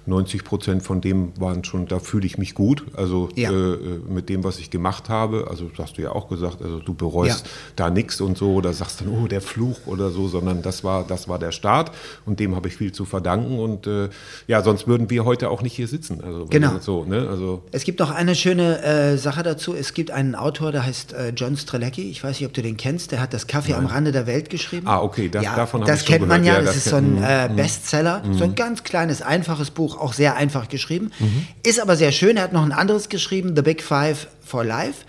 90 Prozent von dem waren schon, da fühle ich mich gut. Also Ja. äh, äh, mit dem, was ich gemacht habe. Also das hast du ja auch gesagt, also du bereust Ja. da nichts und so oder sagst dann, oh, der Fluch oder so, sondern das war, das war der Start und dem habe ich viel zu verdanken. Und äh, ja, sonst würden wir heute auch nicht hier sitzen. Also Genau. so, ne? Also Es gibt noch eine schöne äh, Sache dazu. Es gibt einen Autor, der heißt äh, John Strelecki. Ich weiß nicht, ob du den kennst. Der hat das Kaffee am Rande der Welt geschrieben. Ah, okay, das- ja, davon hab Das ich schon kennt man ja. Ja, Das, das ist so ein äh, Bestseller. So ein ganz kleines, einfaches Buch, auch sehr einfach geschrieben. Mhm. Ist aber sehr schön. Er hat noch ein anderes geschrieben, The Big Five for Life.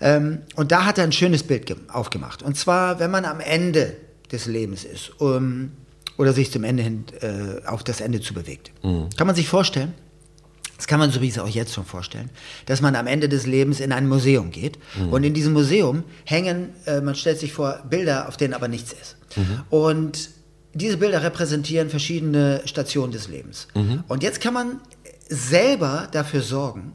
Ähm, und da hat er ein schönes Bild ge- aufgemacht. Und zwar, wenn man am Ende des Lebens ist um, oder sich zum Ende hin äh, auf das Ende zu bewegt. Mhm. Kann man sich vorstellen, das kann man so wie es auch jetzt schon vorstellen, dass man am Ende des Lebens in ein Museum geht und in diesem Museum hängen, äh, man stellt sich vor, Bilder, auf denen aber nichts ist. Und diese Bilder repräsentieren verschiedene Stationen des Lebens. Und jetzt kann man selber dafür sorgen,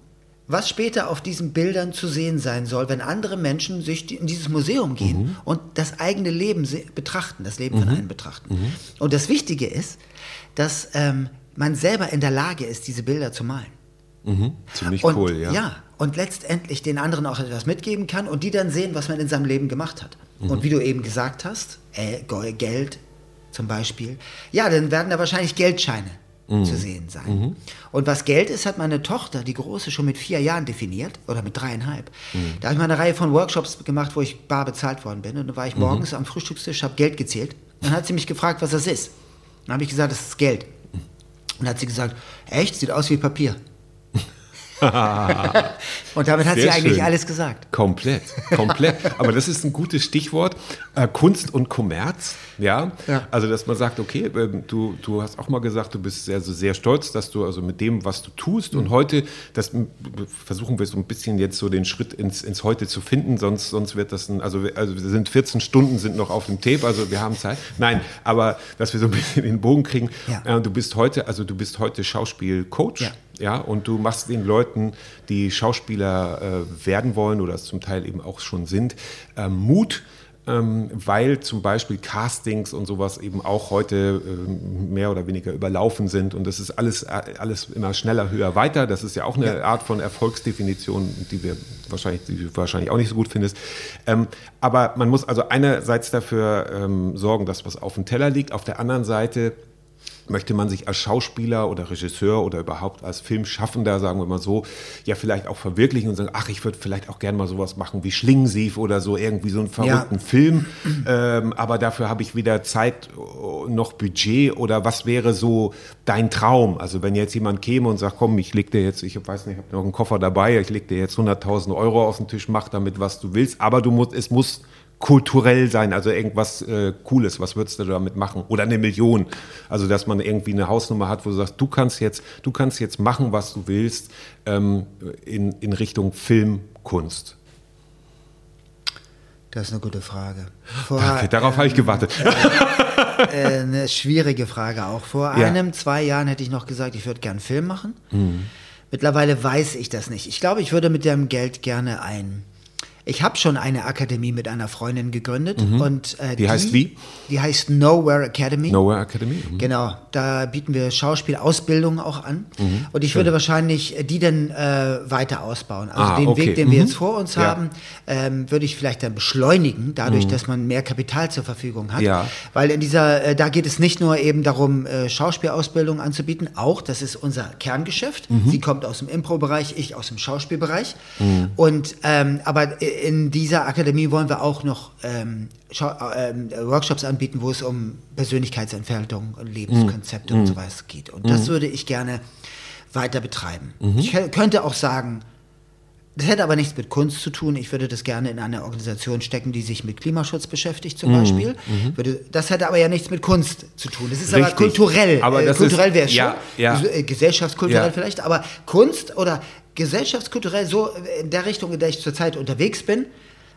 was später auf diesen Bildern zu sehen sein soll, wenn andere Menschen sich in dieses Museum gehen und das eigene Leben betrachten, das Leben von einem betrachten. Und das Wichtige ist, dass ähm, man selber in der Lage ist, diese Bilder zu malen. ziemlich Und, cool, ja. und letztendlich den anderen auch etwas mitgeben kann und die dann sehen, was man in seinem Leben gemacht hat. Mhm. Und wie du eben gesagt hast, äh, Geld zum Beispiel, ja, dann werden da wahrscheinlich Geldscheine Mhm. zu sehen sein. Und was Geld ist, hat meine Tochter, die Große, schon mit vier Jahren definiert oder mit dreieinhalb. Mhm. Da habe ich mal eine Reihe von Workshops gemacht, wo ich bar bezahlt worden bin. Und dann war Mhm. ich morgens am Frühstückstisch, habe Geld gezählt. Dann hat sie mich gefragt, was das ist. Dann habe ich gesagt, das ist Geld. Und dann hat sie gesagt, echt, sieht aus wie Papier. *laughs* Und damit hat Sehr sie eigentlich schön. alles gesagt. Komplett, komplett. *laughs* Aber das ist ein gutes Stichwort. Äh, Kunst und Kommerz, ja? Ja. Also, dass man sagt, okay, ähm, du, du hast auch mal gesagt, du bist sehr, so sehr stolz, dass du also mit dem, was du tust und heute, das versuchen wir so ein bisschen jetzt so den Schritt ins, ins Heute zu finden, sonst, sonst wird das ein, also, wir- also wir sind 14 Stunden sind noch auf dem Tape, also wir haben Zeit. Nein, aber dass wir so ein bisschen den Bogen kriegen. Ja. Äh, du bist heute, also du bist heute Schauspielcoach. Ja. Ja, und du machst den Leuten, die Schauspieler äh, werden wollen oder es zum Teil eben auch schon sind, äh, Mut, ähm, weil zum Beispiel Castings und sowas eben auch heute ähm, mehr oder weniger überlaufen sind und das ist alles, äh, alles immer schneller, höher, weiter. Das ist ja auch eine Art von Erfolgsdefinition, die wir wahrscheinlich, die du wahrscheinlich auch nicht so gut findest. Ähm, aber man muss also einerseits dafür ähm, sorgen, dass was auf dem Teller liegt, auf der anderen Seite möchte man sich als Schauspieler oder Regisseur oder überhaupt als Filmschaffender, sagen wir mal so, ja vielleicht auch verwirklichen und sagen, ach, ich würde vielleicht auch gerne mal sowas machen wie Schlingensief oder so, irgendwie so einen verrückten Film. Ähm, aber dafür habe ich weder Zeit äh, noch Budget oder was wäre so dein Traum? Also wenn jetzt jemand käme und sagt, komm, ich leg dir jetzt, ich weiß nicht, ich habe noch einen Koffer dabei, ich leg dir jetzt 100.000 Euro auf den Tisch, mach damit, was du willst, aber du musst, es muss kulturell sein, also irgendwas äh, Cooles, was würdest du damit machen? Oder eine Million. Also dass man irgendwie eine Hausnummer hat, wo du sagst, du kannst jetzt, du kannst jetzt machen, was du willst, ähm, in, in Richtung Filmkunst. Das ist eine gute Frage. Vor, Danke, darauf habe ich gewartet. *laughs* äh, eine schwierige Frage auch. Vor Ja. einem, zwei Jahren hätte ich noch gesagt, ich würde gern einen Film machen. Mhm. Mittlerweile weiß ich das nicht. Ich glaube, ich würde mit dem Geld gerne ein. Ich habe schon eine Akademie mit einer Freundin gegründet und äh, Mhm. Die heißt wie? Die heißt Nowhere Academy. Nowhere Academy. Mhm. Genau, da bieten wir Schauspielausbildung auch an. Mhm. Und ich würde wahrscheinlich äh, die dann äh, weiter ausbauen. Also Ah, den okay. Weg, den wir Mhm. jetzt vor uns Ja. haben, ähm, würde ich vielleicht dann beschleunigen, dadurch, dass man mehr Kapital zur Verfügung hat. Mhm. Ja. Weil in dieser, äh, da geht es nicht nur eben darum, äh, Schauspielausbildung anzubieten, auch, das ist unser Kerngeschäft. Mhm. Sie kommt aus dem Impro-Bereich, ich aus dem Schauspielbereich. Und ähm, aber in dieser Akademie wollen wir auch noch ähm, äh, ähm, Workshops anbieten, wo es um Persönlichkeitsentfaltung, und Lebenskonzepte Mhm. und so was geht. Und das würde ich gerne weiter betreiben. Mhm. Ich kö- könnte auch sagen, das hätte aber nichts mit Kunst zu tun. Ich würde das gerne in eine Organisation stecken, die sich mit Klimaschutz beschäftigt, Mhm. zum Beispiel. Würde, das hätte aber ja nichts mit Kunst zu tun. Das ist aber Richtig. kulturell. Aber äh, kulturell wäre es schon. ja, ja. Also, äh, gesellschaftskulturell Ja. vielleicht. Aber Kunst oder gesellschaftskulturell, so in der Richtung, in der ich zurzeit unterwegs bin,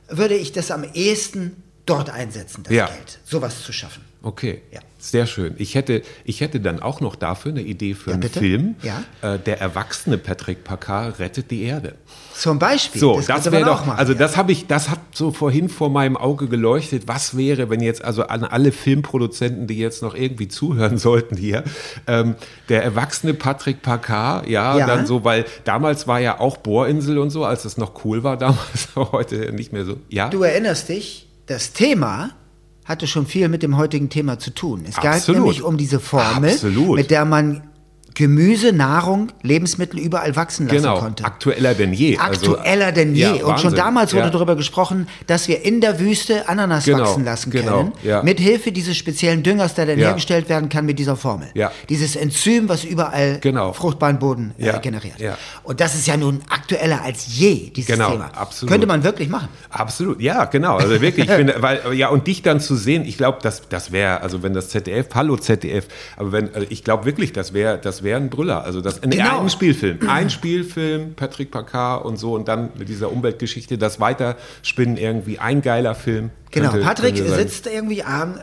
würde ich das am ehesten dort einsetzen, das Ja. Geld. Sowas zu schaffen. Okay, Ja. sehr schön. Ich hätte, ich hätte dann auch noch dafür eine Idee für Ja, einen bitte? Film. Ja. Äh, der erwachsene Patrick Packard rettet die Erde. Zum Beispiel. So, das, könnte wäre doch, machen, also das habe ich, das hat so vorhin vor meinem Auge geleuchtet. Was wäre, wenn jetzt also an alle Filmproduzenten, die jetzt noch irgendwie zuhören *laughs* sollten hier, ähm, der erwachsene Patrick Packard, ja, Ja. dann so, weil damals war ja auch Bohrinsel und so, als es noch cool war damals, *laughs* aber heute nicht mehr so. Ja, Du erinnerst dich, das Thema hatte schon viel mit dem heutigen Thema zu tun. Es Absolut. nämlich um diese Formel, Absolut. mit der man Gemüse, Nahrung, Lebensmittel überall wachsen lassen genau, konnte. aktueller denn je. Also, Aktueller denn je. ja, und schon Wahnsinn. damals wurde Ja. darüber gesprochen, dass wir in der Wüste Ananas Genau, wachsen lassen genau, können, ja. mit Hilfe dieses speziellen Düngers, der dann hergestellt werden kann mit dieser Formel. Dieses Enzym, was überall Genau. fruchtbaren Boden äh, generiert. Und das ist ja nun aktueller als je, dieses Genau, Thema. absolut. Könnte man wirklich machen. Absolut, ja, genau. Also wirklich, ich finde, *laughs* weil, ja, und dich dann zu sehen, ich glaube, das, das wäre, also wenn das ZDF, hallo ZDF, aber wenn, also ich glaube wirklich, das wäre, das wäre ein Brüller. Also das, nee, Genau. ein Spielfilm, ein Spielfilm, Patrick Packard und so und dann mit dieser Umweltgeschichte, das Weiterspinnen irgendwie, ein geiler Film. Genau, könnte- Patrick könnte sitzt irgendwie abend,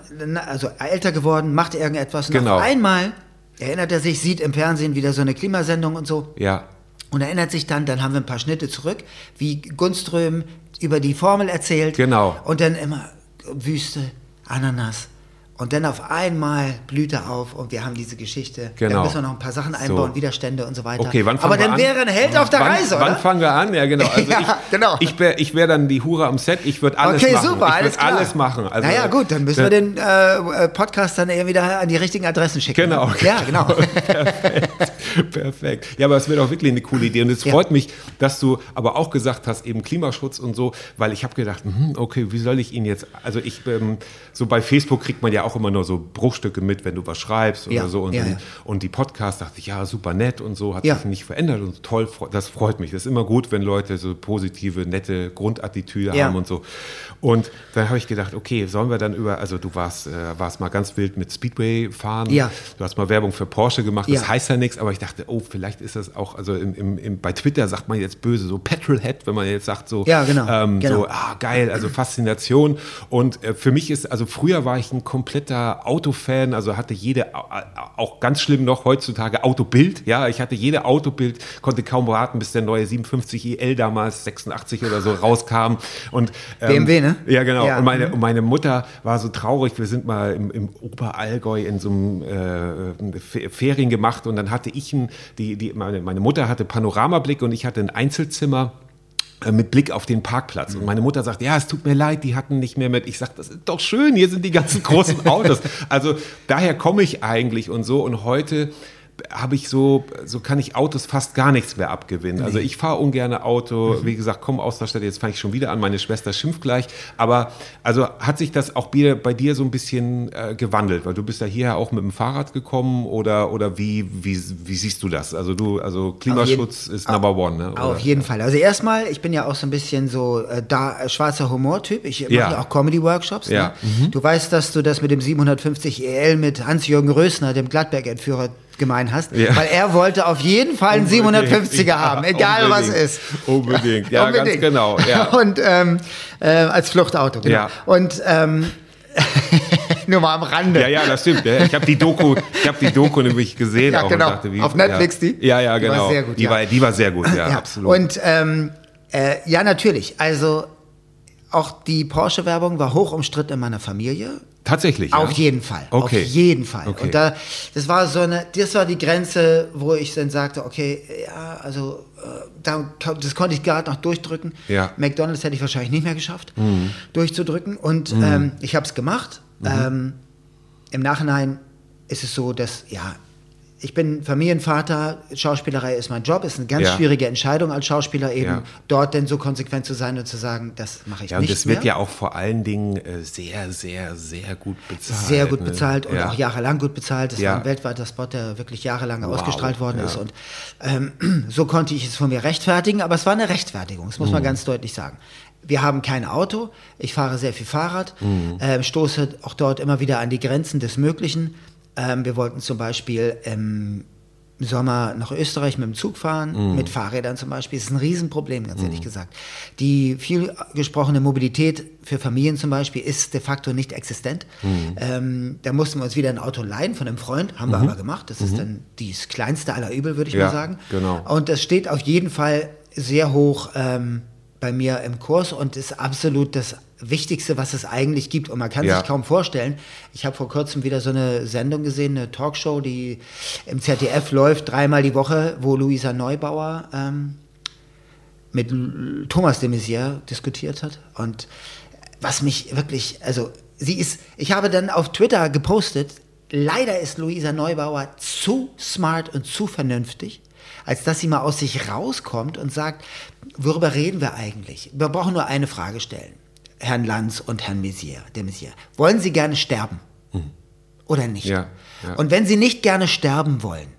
also älter geworden, macht irgendetwas und Genau. auf einmal erinnert er sich, sieht im Fernsehen wieder so eine Klimasendung und so Ja, und erinnert sich dann, dann haben wir ein paar Schnitte zurück, wie Gunström über die Formel erzählt. Genau. Und dann immer Wüste, Ananas. Und dann auf einmal blüht er auf und wir haben diese Geschichte. Genau. Dann müssen wir noch ein paar Sachen einbauen, So. Widerstände und so weiter. Okay, wann fangen Aber wir dann an? wäre ein Held auf der wann, Reise, oder? Wann fangen wir an? Ja, genau. *laughs* Also Ja, ich, genau. Ich wäre ich wär dann die Hure am Set. Ich würde alles okay, machen. super, ich alles klar. alles machen. Also, naja, gut, dann müssen wir den äh, äh, Podcast dann eher wieder an die richtigen Adressen schicken. Genau. Ja, genau. *laughs* Perfekt. Ja, aber es wäre doch wirklich eine coole Idee. Und es Ja. freut mich, dass du aber auch gesagt hast, eben Klimaschutz und so, weil ich habe gedacht, mhm, okay, wie soll ich ihn jetzt, also ich, ähm, so bei Facebook kriegt man ja auch immer nur so Bruchstücke mit, wenn du was schreibst oder Ja, so. Und, ja, ja. und die Podcasts dachte ich, ja, super nett und so, hat sich nicht verändert und toll, das freut mich. Das ist immer gut, wenn Leute so positive, nette Grundattitüde haben und so. Und dann habe ich gedacht, okay, sollen wir dann über, also du warst, äh, warst mal ganz wild mit Speedway fahren. Ja. Du hast mal Werbung für Porsche gemacht, das heißt ja nichts, aber ich dachte, oh, vielleicht ist das auch, also im, im, im, bei Twitter sagt man jetzt böse, so Petrolhead, wenn man jetzt sagt, so, Ja, genau, ähm, genau. so ah, geil, also Faszination. Und äh, für mich ist, also früher war ich ein kompletter Autofan, also hatte jede, au- au- auch ganz schlimm noch heutzutage, Autobild. Ja, ich hatte jede Autobild, konnte kaum warten, bis der neue 57 IL damals, 86 oder so, rauskam. Und, ähm, BMW, ne? Ja, genau. Ja. Und, meine, und meine Mutter war so traurig. Wir sind mal im, im Oberallgäu in so einem äh, Fe- Ferien gemacht und dann hatte ich ein, die, die, meine, meine Mutter hatte Panoramablick und ich hatte ein Einzelzimmer mit Blick auf den Parkplatz. Und meine Mutter sagt, ja, es tut mir leid, die hatten nicht mehr mit. Ich sage, das ist doch schön, hier sind die ganzen großen Autos. *laughs* also daher komme ich eigentlich und so. Und heute habe ich so, so kann ich Autos fast gar nichts mehr abgewinnen. Also ich fahre ungern Auto, wie gesagt, komme aus der Stadt, jetzt fange ich schon wieder an, meine Schwester schimpft gleich. Aber also hat sich das auch bei, dir so ein bisschen äh, gewandelt, weil du bist ja hierher auch mit dem Fahrrad gekommen oder, oder wie, wie, wie siehst du das? Also du, also Klimaschutz ist number one, ne? Auf Oder? jeden Fall. Also erstmal, ich bin ja auch so ein bisschen so äh, da äh, schwarzer Humor-Typ. Ich mache Ja. ja auch Comedy-Workshops. Ja. Mhm. Ne? Du weißt, dass du das mit dem 750 EL mit Hans-Jürgen Rösner, dem Gladberg-Entführer, gemein hast. Ja. Weil er wollte auf jeden Fall einen Unbedingt. 750er Ja, haben, egal was unbedingt. ist. Unbedingt. Ja, ganz genau, ja. *laughs* Und ähm, äh, als Fluchtauto, genau. Ja. Und ähm, *laughs* nur mal am Rande. Ja, ja, das stimmt. Ich habe die Doku, ich habe die Doku nämlich gesehen. Ja, genau. Dachte, wie, Auf Netflix die? Ja, ja, Die war genau. sehr gut, die, ja. war, die war sehr gut, ja, Ja, absolut. Und ähm, äh, ja, natürlich. Also auch die Porsche-Werbung war hoch umstritten in meiner Familie. Tatsächlich. Auf ja? jeden Fall. Okay. Auf jeden Fall. Okay. Und da, das war so eine, das war die Grenze, wo ich dann sagte, okay, ja, also äh, da, das konnte ich gerade noch durchdrücken. Ja. Mhm. McDonalds hätte ich wahrscheinlich nicht mehr geschafft, durchzudrücken. Und ähm, ich habe es gemacht. Ähm, Im Nachhinein ist es so, dass, ja, ich bin Familienvater, Schauspielerei ist mein Job, ist eine ganz Ja. schwierige Entscheidung als Schauspieler eben, Ja. dort denn so konsequent zu sein und zu sagen, das mache ich Ja, und nicht das mehr. wird ja auch vor allen Dingen äh, sehr, sehr, sehr gut bezahlt. sehr gut ne? bezahlt und ja. auch jahrelang gut bezahlt. Ja. war ein weltweiter Spot, der wirklich jahrelang Wow, ausgestrahlt worden ja. ist. Und ähm, *clears throat* so konnte ich es von mir rechtfertigen, aber es war eine Rechtfertigung, das Mhm. muss man ganz deutlich sagen. Wir haben kein Auto, ich fahre sehr viel Fahrrad, Mhm. ähm, stoße auch dort immer wieder an die Grenzen des Möglichen. Ähm, wir wollten zum Beispiel im Sommer nach Österreich mit dem Zug fahren, Mhm. mit Fahrrädern zum Beispiel. Das ist ein Riesenproblem, ganz ehrlich gesagt. Die viel gesprochene Mobilität für Familien zum Beispiel ist de facto nicht existent. Mhm. Ähm, da mussten wir uns wieder ein Auto leihen von einem Freund, haben wir aber gemacht. Das ist dann das kleinste aller Übel, würde ich Mhm. Ja, mal sagen. genau. Und das steht auf jeden Fall sehr hoch ähm, bei mir im Kurs und ist absolut das Wichtigste, was es eigentlich gibt. Und man kann Ja. sich kaum vorstellen. Ich habe vor kurzem wieder so eine Sendung gesehen, eine Talkshow, die im ZDF läuft, dreimal die Woche, wo Luisa Neubauer ähm, mit Thomas de Maizière diskutiert hat. Und was mich wirklich, also sie ist, ich habe dann auf Twitter gepostet, leider ist Luisa Neubauer zu smart und zu vernünftig, als dass sie mal aus sich rauskommt und sagt, worüber reden wir eigentlich? Wir brauchen nur eine Frage stellen. Herrn Lanz und Herrn Maizière, de Maizière. Wollen Sie gerne sterben? Oder nicht? Ja, ja. Und wenn Sie nicht gerne sterben wollen,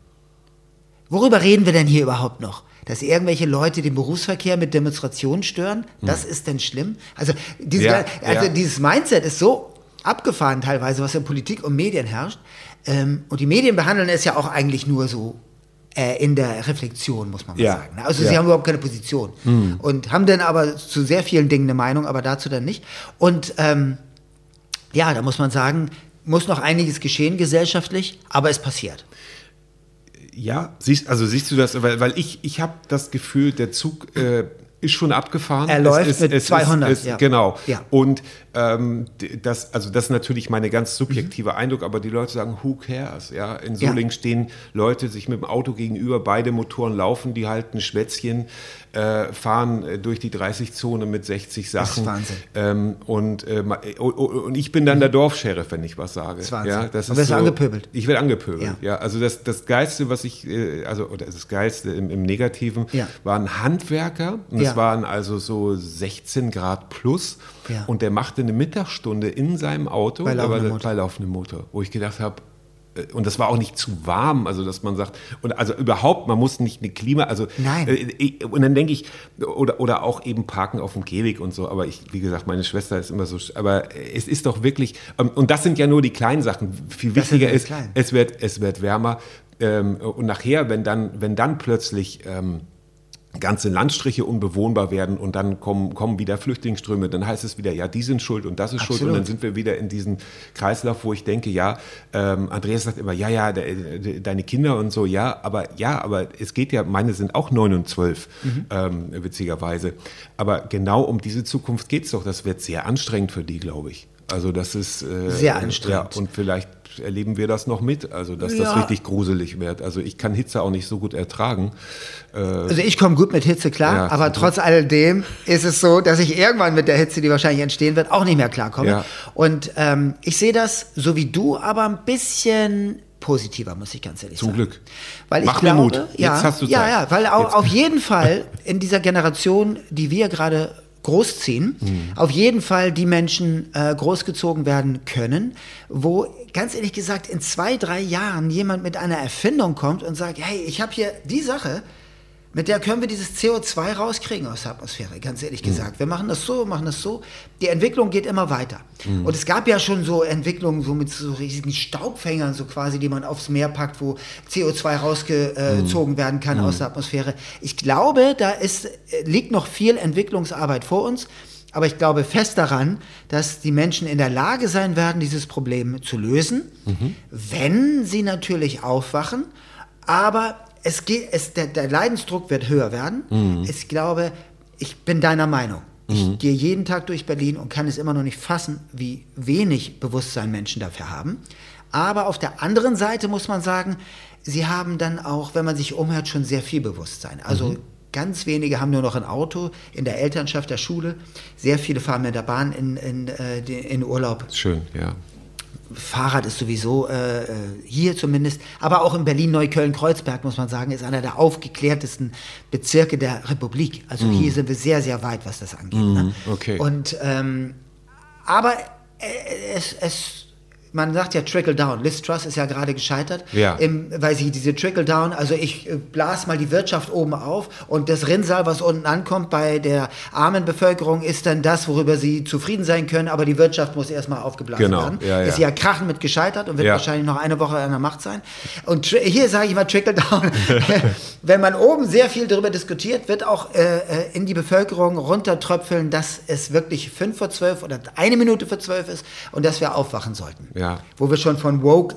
Worüber reden wir denn hier überhaupt noch? Dass irgendwelche Leute den Berufsverkehr mit Demonstrationen stören? Das ist denn schlimm? Also, diese, Ja, also ja. dieses Mindset ist so abgefahren teilweise, was in Politik und Medien herrscht. Ähm, und die Medien behandeln es ja auch eigentlich nur so äh, in der Reflexion, muss man mal Ja, sagen. Also ja. sie haben überhaupt keine Position. Und haben dann aber zu sehr vielen Dingen eine Meinung, aber dazu dann nicht. Und ähm, ja, da muss man sagen, muss noch einiges geschehen gesellschaftlich, aber es passiert. Ja, siehst, also siehst du das, weil, weil ich, ich habe das Gefühl, der Zug äh, ist schon abgefahren. Er läuft mit 200, Ist, ja. Genau. Ja. Und Ähm, das, also das ist natürlich meine ganz subjektive Eindruck, aber die Leute sagen, who cares? Ja, in Ja. Solingen stehen Leute sich mit dem Auto gegenüber, beide Motoren laufen, die halten Schwätzchen, äh, fahren äh, durch die 30-Zone mit 60 Das ist Sachen. Wahnsinn. Ähm, und, äh, äh, und ich bin dann der Dorfscheriff, wenn ich was sage. Das ist Wahnsinn. Ja, das Und ist wirst so, angepöbelt. Ich werde angepöbelt, Ja. ja. Also das, das Geilste, was ich, äh, also oder das Geilste im, im Negativen, Ja. waren Handwerker. Und Ja. es waren also so 16 Grad plus. Ja. Und der machte eine Mittagsstunde in seinem Auto Bei laufendem Motor. bei laufendem Motor, wo ich gedacht habe, äh, und das war auch nicht zu warm, also dass man sagt, und also überhaupt, man muss nicht eine Klima, also Nein. äh, und dann denke ich, oder, oder auch eben parken auf dem Gehweg und so, aber ich, wie gesagt, meine Schwester ist immer so, aber es ist doch wirklich, ähm, und das sind ja nur die kleinen Sachen, viel wichtiger ist, es wird, es wird wärmer ähm, und nachher, wenn dann, wenn dann plötzlich ähm, ganze Landstriche unbewohnbar werden und dann kommen, kommen wieder Flüchtlingsströme, dann heißt es wieder, ja, die sind schuld und das ist schuld und Absolut. dann sind wir wieder in diesem Kreislauf, wo ich denke, ja, ähm, Andreas sagt immer, ja, ja, de, de, deine Kinder und so, ja, aber ja, aber es geht ja, meine sind auch neun und zwölf, Mhm. ähm, witzigerweise. Aber genau um diese Zukunft geht's doch, das wird sehr anstrengend für die, glaube ich. Also das ist äh, Sehr anstrengend. Ja, und vielleicht erleben wir das noch mit, also dass Ja. das richtig gruselig wird. Also ich kann Hitze auch nicht so gut ertragen. Also ich komme gut mit Hitze klar, Ja, aber zum trotz alledem ist es so, dass ich irgendwann mit der Hitze, die wahrscheinlich entstehen wird, auch nicht mehr klarkomme. Ja. Und ähm, ich sehe das so wie du, aber ein bisschen positiver, muss ich ganz ehrlich Zum sagen. Glück. Weil ich Mach mir glaube, Mut. Jetzt ja, hast du ja, Zeit. ja, weil au, Jetzt. auf jeden Fall in dieser Generation, die wir gerade großziehen, Mhm. auf jeden Fall die Menschen äh, großgezogen werden können, wo ganz ehrlich gesagt in zwei, drei Jahren jemand mit einer Erfindung kommt und sagt, hey, ich habe hier die Sache, mit der können wir dieses CO2 rauskriegen aus der Atmosphäre, ganz ehrlich gesagt. Wir machen das so, machen das so. Die Entwicklung geht immer weiter. Und es gab ja schon so Entwicklungen so mit so riesigen Staubfängern, so quasi, die man aufs Meer packt, wo CO2 rausgezogen werden kann aus der Atmosphäre. Ich glaube, da ist, liegt noch viel Entwicklungsarbeit vor uns. Aber ich glaube fest daran, dass die Menschen in der Lage sein werden, dieses Problem zu lösen, wenn sie natürlich aufwachen. Aber es geht, es, der, der Leidensdruck wird höher werden. Ich glaube, ich bin deiner Meinung. Ich gehe jeden Tag durch Berlin und kann es immer noch nicht fassen, wie wenig Bewusstsein Menschen dafür haben. Aber auf der anderen Seite muss man sagen, sie haben dann auch, wenn man sich umhört, schon sehr viel Bewusstsein. Also ganz wenige haben nur noch ein Auto in der Elternschaft, der Schule. Sehr viele fahren mit der Bahn in, in, äh, in Urlaub. Schön, ja. Fahrrad ist sowieso äh, äh, hier zumindest, aber auch in Berlin Neukölln-Kreuzberg muss man sagen, ist einer der aufgeklärtesten Bezirke der Republik. Also hier sind wir sehr, sehr weit, was das angeht. ne? okay. Und ähm, aber äh, es, es man sagt ja Trickle Down. Liz Truss ist ja gerade gescheitert, Ja. im, weil sie diese Trickle Down, also ich äh, blas mal die Wirtschaft oben auf und das Rinnsal, was unten ankommt bei der armen Bevölkerung, ist dann das, worüber sie zufrieden sein können, aber die Wirtschaft muss erstmal aufgeblasen Genau, werden. ja, ja. Ist ja krachen mit gescheitert und wird wahrscheinlich noch eine Woche an der Macht sein. Und hier sage ich mal Trickle Down. *laughs* *laughs* Wenn man oben sehr viel darüber diskutiert, wird auch äh, äh, in die Bevölkerung runtertröpfeln, dass es wirklich fünf vor zwölf oder eine Minute vor zwölf ist und dass wir aufwachen sollten. Ja. Wo wir schon von woke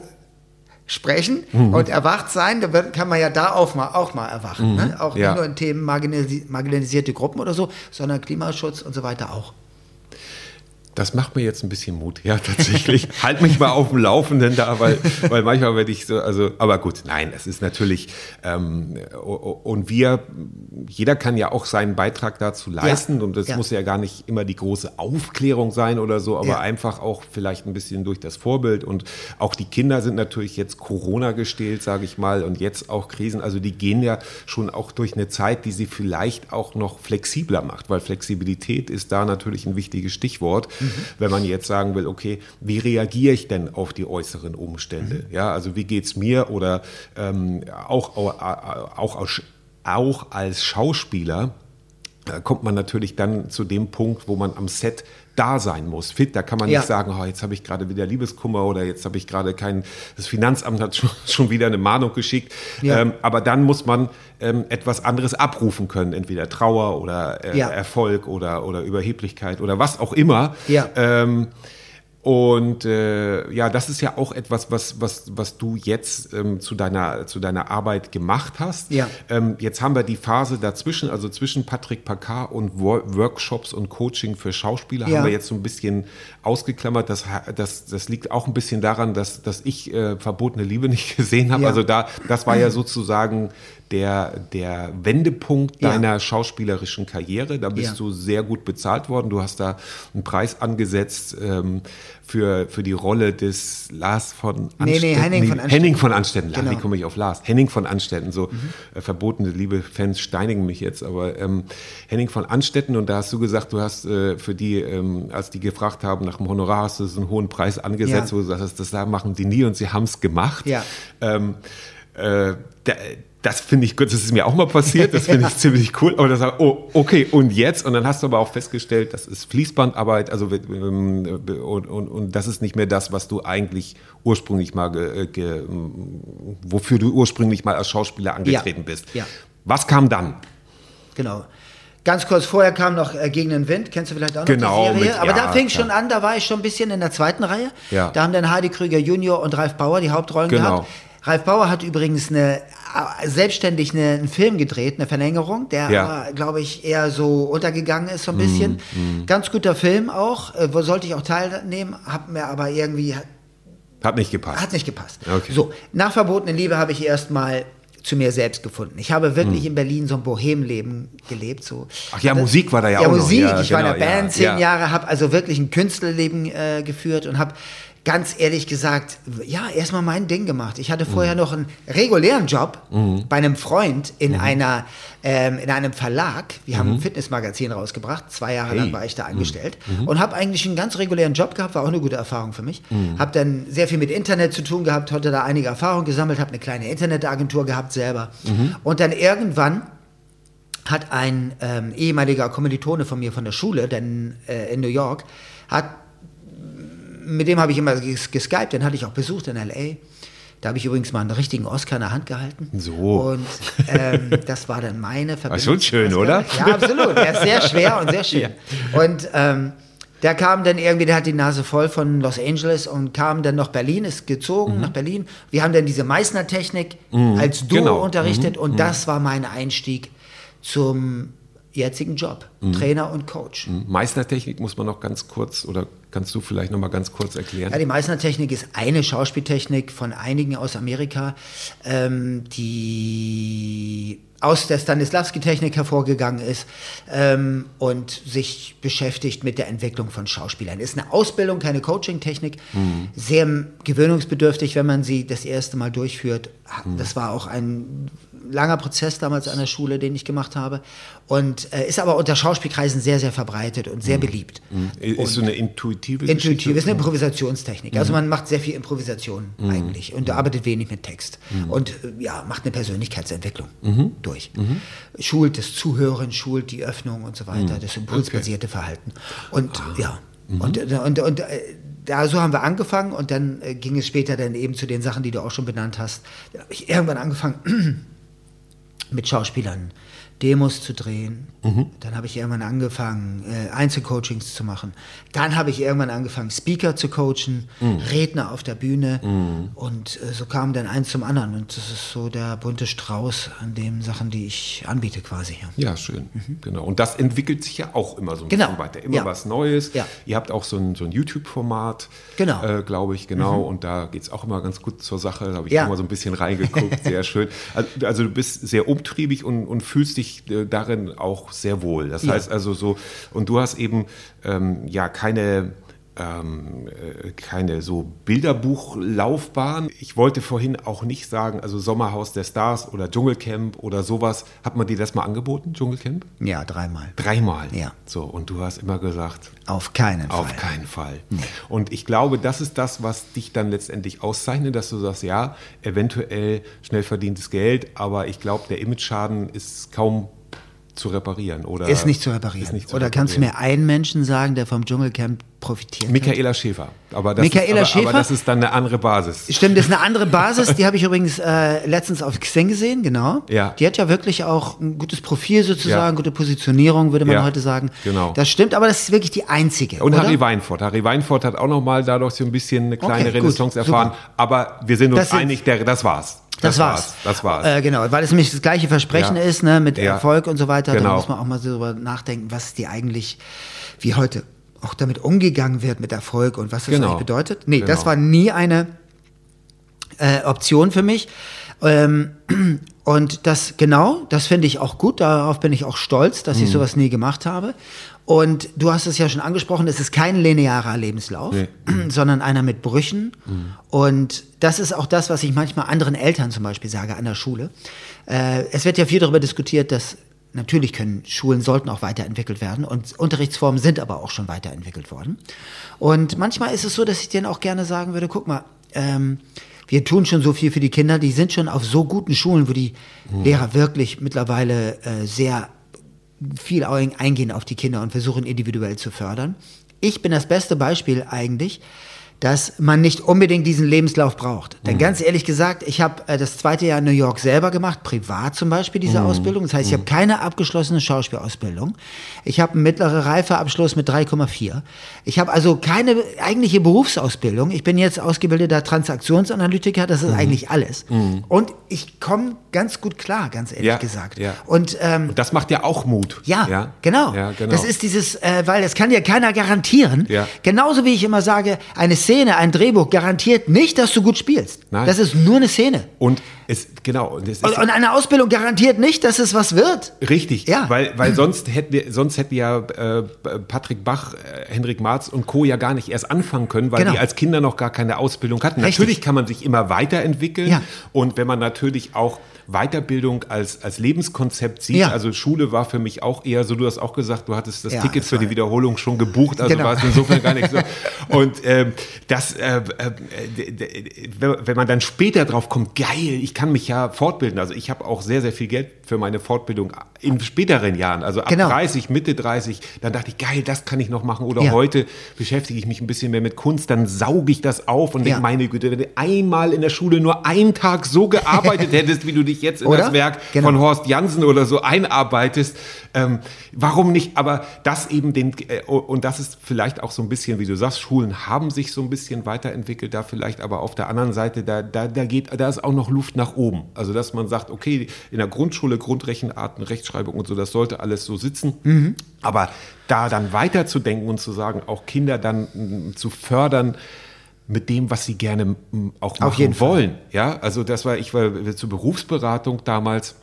sprechen Mhm. und erwacht sein, da kann man ja da auch mal, auch mal erwachen. Ne? Auch Mhm. Ja. nicht nur in Themen marginalisi marginalisierte Gruppen oder so, sondern Klimaschutz und so weiter auch. Das macht mir jetzt ein bisschen Mut, ja, tatsächlich. *laughs* halt mich mal auf dem Laufenden da, weil, weil manchmal werde ich so, also, aber gut, nein, es ist natürlich, ähm, und wir, jeder kann ja auch seinen Beitrag dazu leisten und das ja. muss ja gar nicht immer die große Aufklärung sein oder so, aber Ja. einfach auch vielleicht ein bisschen durch das Vorbild und auch die Kinder sind natürlich jetzt Corona gestählt, sage ich mal, und jetzt auch Krisen, also die gehen ja schon auch durch eine Zeit, die sie vielleicht auch noch flexibler macht, weil Flexibilität ist da natürlich ein wichtiges Stichwort, wenn man jetzt sagen will, okay, wie reagiere ich denn auf die äußeren Umstände? Ja, also wie geht's mir oder ähm, auch, auch, auch, als- auch als Schauspieler äh, kommt man natürlich dann zu dem Punkt, wo man am Set da sein muss, fit. Da kann man Ja. nicht sagen, oh, jetzt habe ich gerade wieder Liebeskummer oder jetzt habe ich gerade kein, das Finanzamt hat *laughs* schon, schon wieder eine Mahnung geschickt. Ja. Ähm, aber dann muss man ähm, etwas anderes abrufen können, entweder Trauer oder äh, Ja. Erfolg oder, oder Überheblichkeit oder was auch immer. Ähm, Und äh, ja, das ist ja auch etwas, was, was, was du jetzt ähm, zu, deiner, zu deiner Arbeit gemacht hast. Ja. Ähm, jetzt haben wir die Phase dazwischen, also zwischen Patrick Packard und Wo Workshops und Coaching für Schauspieler, Ja. haben wir jetzt so ein bisschen ausgeklammert. Das, das, das liegt auch ein bisschen daran, dass, dass ich äh, verbotene Liebe nicht *laughs* gesehen habe. Ja. Also da, das war ja sozusagen der, der Wendepunkt Ja. deiner schauspielerischen Karriere. Da bist Ja. du sehr gut bezahlt worden. Du hast da einen Preis angesetzt ähm, für, für die Rolle des Lars von Nee, nee, Henning von Anstetten. Henning von Anstetten. Genau. Wie komme ich auf Lars? Henning von Anstetten. So äh, verbotene liebe Fans steinigen mich jetzt, aber ähm, Henning von Anstetten und da hast du gesagt, du hast äh, für die, ähm, als die gefragt haben nach dem Honorar, hast du so einen hohen Preis angesetzt, Ja. wo du sagst, das da machen die nie und sie haben es gemacht. Ja. Ähm, äh, da, das finde ich gut, das ist mir auch mal passiert, das finde ich *laughs* ziemlich cool. Aber das war, oh, okay, und jetzt? Und dann hast du aber auch festgestellt, das ist Fließbandarbeit, also ähm, und, und, und das ist nicht mehr das, was du eigentlich ursprünglich mal, ge, ge, wofür du ursprünglich mal als Schauspieler angetreten bist. Ja. Was kam dann? Genau. Ganz kurz vorher kam noch äh, Gegen den Wind, kennst du vielleicht auch noch Genau, die Serie? mit- Aber ja, da fing schon an, da war ich schon ein bisschen in der zweiten Reihe. Ja. Da haben dann Heidi Krüger Junior und Ralf Bauer die Hauptrollen Genau. gehabt. Ralf Bauer hat übrigens eine, äh, selbstständig eine, einen Film gedreht, eine Verlängerung, der Ja. glaube ich, eher so untergegangen ist, so Mhm, ein bisschen. Ganz guter Film auch, äh, wo sollte ich auch teilnehmen, hab mir aber irgendwie, Hat nicht gepasst. hat nicht gepasst. Okay. So, nach verbotene Liebe habe ich erstmal zu mir selbst gefunden. Ich habe wirklich in Berlin so ein Bohemleben gelebt. So. Hm. Ach ja, Hatte- Musik war da ja ja auch noch. Musik. Ja, ich war in der genau, ja, Band zehn ja. Jahre, habe also wirklich ein Künstlerleben äh, geführt und habe ganz ehrlich gesagt, ja, erstmal mein Ding gemacht. Ich hatte Mhm. vorher noch einen regulären Job bei einem Freund Mhm. in einer ähm, in einem Verlag. Wir haben ein Fitnessmagazin rausgebracht. Zwei Jahre Hey. lang war ich da angestellt und habe eigentlich einen ganz regulären Job gehabt. War auch eine gute Erfahrung für mich. Habe dann sehr viel mit Internet zu tun gehabt, hatte da einige Erfahrungen gesammelt, habe eine kleine Internetagentur gehabt selber. Und dann irgendwann hat ein ähm, ehemaliger Kommilitone von mir von der Schule, denn äh, in New York, hat mit dem habe ich immer ges geskypt, den hatte ich auch besucht in L.A. Da habe ich übrigens mal einen richtigen Oscar in der Hand gehalten. So. Und ähm, *laughs* das war dann meine Verbindung. schon schön, oder? Ja, absolut. Er ist sehr *laughs* schwer und sehr schön. Und ähm, der kam dann irgendwie, der hat die Nase voll von Los Angeles und kam dann nach Berlin, ist Mhm. gezogen nach Berlin. Wir haben dann diese Meißner-Technik als Duo genau. unterrichtet und das war mein Einstieg zum jetzigen Job. Mhm. Trainer und Coach. Meißnertechnik muss man noch ganz kurz oder kannst du vielleicht noch mal ganz kurz erklären? Ja, die Meißner-Technik ist eine Schauspieltechnik von einigen aus Amerika, ähm, die aus der Stanislavski-Technik hervorgegangen ist ähm, und sich beschäftigt mit der Entwicklung von Schauspielern. Ist eine Ausbildung, keine Coaching-Technik, sehr gewöhnungsbedürftig, wenn man sie das erste Mal durchführt. Das war auch ein langer Prozess damals an der Schule, den ich gemacht habe. Und äh, ist aber unter Schauspielkreisen sehr, sehr verbreitet und sehr beliebt. ist so eine intuitive Intuitiv, ist eine Improvisationstechnik. Also man macht sehr viel Improvisation eigentlich und arbeitet wenig mit Text. Und äh, ja, macht eine Persönlichkeitsentwicklung durch. Schult das Zuhören, schult die Öffnung und so weiter, das impulsbasierte Verhalten. Und ja, und, äh, und, und äh, da so haben wir angefangen und dann äh, ging es später dann eben zu den Sachen, die du auch schon benannt hast. Da habe ich irgendwann angefangen mit Schauspielern Demos zu drehen. Dann habe ich irgendwann angefangen, äh, Einzelcoachings zu machen. Dann habe ich irgendwann angefangen, Speaker zu coachen, Redner auf der Bühne. Und äh, so kam dann eins zum anderen. Und das ist so der bunte Strauß an den Sachen, die ich anbiete quasi. Ja. Ja, schön. Genau. Und das entwickelt sich ja auch immer so ein Genau. bisschen weiter. Immer Ja. was Neues. Ja. Ihr habt auch so ein, so ein YouTube-Format, Genau. äh, glaube ich, genau. Und da geht es auch immer ganz gut zur Sache. Da habe ich Ja. auch mal so ein bisschen reingeguckt. Sehr *laughs* schön. Also, also du bist sehr umtriebig und, und fühlst dich äh, darin auch sehr wohl. Das Ja. heißt also so, und du hast eben ähm, ja keine ähm, äh, keine so Bilderbuchlaufbahn. Ich wollte vorhin auch nicht sagen, also Sommerhaus der Stars oder Dschungelcamp oder sowas. Hat man dir das mal angeboten, Dschungelcamp? ja, dreimal. Dreimal. Ja. So, und du hast immer gesagt, Auf keinen Fall. auf keinen Fall. Und ich glaube, das ist das, was dich dann letztendlich auszeichnet, dass du sagst, ja, eventuell schnell verdientes Geld, aber ich glaube, der Image-Schaden ist kaum zu reparieren oder Ist nicht zu reparieren. Nicht zu Oder kannst du reparieren. mir einen Menschen sagen, der vom Dschungelcamp profitiert? hat? Michaela Schäfer. Aber das Michaela ist, aber, Schäfer? Aber das ist dann eine andere Basis. Stimmt, das ist eine *laughs* andere Basis. Die habe ich übrigens äh, letztens auf Xing gesehen, genau. Ja. Die hat ja wirklich auch ein gutes Profil sozusagen, Ja. gute Positionierung, würde man Ja, heute sagen. genau. Das stimmt, aber das ist wirklich die einzige. Und oder? Harry Weinfurt. Harry Weinfurt hat auch nochmal dadurch so ein bisschen eine kleine Okay, gut, Renaissance erfahren. super. Aber wir sind uns Das einig, der, das war's. Das, war's. Das war's. Äh, genau, weil es nämlich das gleiche Versprechen Ja. ist, ne, mit Ja. Erfolg und so weiter. Da Genau. muss man auch mal so drüber nachdenken, was die eigentlich, wie heute auch damit umgegangen wird mit Erfolg und was das Genau. eigentlich bedeutet. Nee, Genau. das war nie eine äh, Option für mich. Ähm, *clears throat* und das, genau, das finde ich auch gut. Darauf bin ich auch stolz, dass ich Mhm. sowas nie gemacht habe. Und du hast es ja schon angesprochen, es ist kein linearer Lebenslauf, Nee. Mhm. *clears throat* sondern einer mit Brüchen. Und das ist auch das, was ich manchmal anderen Eltern zum Beispiel sage an der Schule. Äh, es wird ja viel darüber diskutiert, dass natürlich können Schulen sollten auch weiterentwickelt werden und Unterrichtsformen sind aber auch schon weiterentwickelt worden. Und manchmal ist es so, dass ich denen auch gerne sagen würde, guck mal, ähm, wir tun schon so viel für die Kinder, die sind schon auf so guten Schulen, wo die Lehrer wirklich mittlerweile äh, sehr viel ein- eingehen auf die Kinder und versuchen individuell zu fördern. Ich bin das beste Beispiel eigentlich, dass man nicht unbedingt diesen Lebenslauf braucht. Mhm. Denn ganz ehrlich gesagt, ich habe äh, das zweite Jahr in New York selber gemacht, privat zum Beispiel diese Mhm. Ausbildung. Das heißt, ich habe keine abgeschlossene Schauspielausbildung. Ich habe einen mittleren Reifeabschluss mit 3,4. Ich habe also keine eigentliche Berufsausbildung. Ich bin jetzt ausgebildeter Transaktionsanalytiker, das ist Mhm. eigentlich alles. Und ich komme ganz gut klar, ganz ehrlich Ja, gesagt. ja. Und ähm, Und das macht ja auch Mut. ja, genau. Ja, genau. Das ist dieses, äh, weil das kann ja keiner garantieren. Genauso wie ich immer sage, eine Szene, ein Drehbuch garantiert nicht, dass du gut spielst. Nein. Das ist nur eine Szene. und es, genau. Und es ist Und, und eine Ausbildung garantiert nicht, dass es was wird. Richtig, Ja. weil, weil sonst hätten wir, sonst hätten ja äh, Patrick Bach, äh, Henrik Marz und Co. ja gar nicht erst anfangen können, weil Genau. die als Kinder noch gar keine Ausbildung hatten. Richtig. Natürlich kann man sich immer weiterentwickeln Ja. und wenn man natürlich auch Weiterbildung als, als Lebenskonzept sieht, Ja. also Schule war für mich auch eher so, du hast auch gesagt, du hattest das Ja, Ticket das für die Wiederholung schon gebucht, also Genau. war es insofern gar nicht so. *laughs* Und ähm, das, äh, äh, d- wenn man dann später drauf kommt, geil, ich kann mich ja fortbilden. Also ich habe auch sehr, sehr viel Geld für meine Fortbildung in späteren Jahren, also ab Genau. 30, Mitte 30, dann dachte ich, geil, das kann ich noch machen. Oder Ja. heute beschäftige ich mich ein bisschen mehr mit Kunst, dann sauge ich das auf und denke, meine Güte, wenn du einmal in der Schule nur einen Tag so gearbeitet *laughs* hättest, wie du dich jetzt in Oder? das Werk Genau. von Horst Jansen oder so einarbeitest, ähm, warum nicht? Aber das eben den, äh, und das ist vielleicht auch so ein bisschen, wie du sagst, Schulen haben sich so ein bisschen weiterentwickelt, da vielleicht aber auf der anderen Seite, da, da, da geht, da ist auch noch Luft nach oben. Also, dass man sagt, okay, in der Grundschule, Grundrechenarten, Rechtschreibung und so, das sollte alles so sitzen. Mhm. Aber da dann weiterzudenken und zu sagen, auch Kinder dann mm, zu fördern, mit dem, was sie gerne auch machen jeden Fall. wollen. Ja, also das war, ich war zur Berufsberatung damals.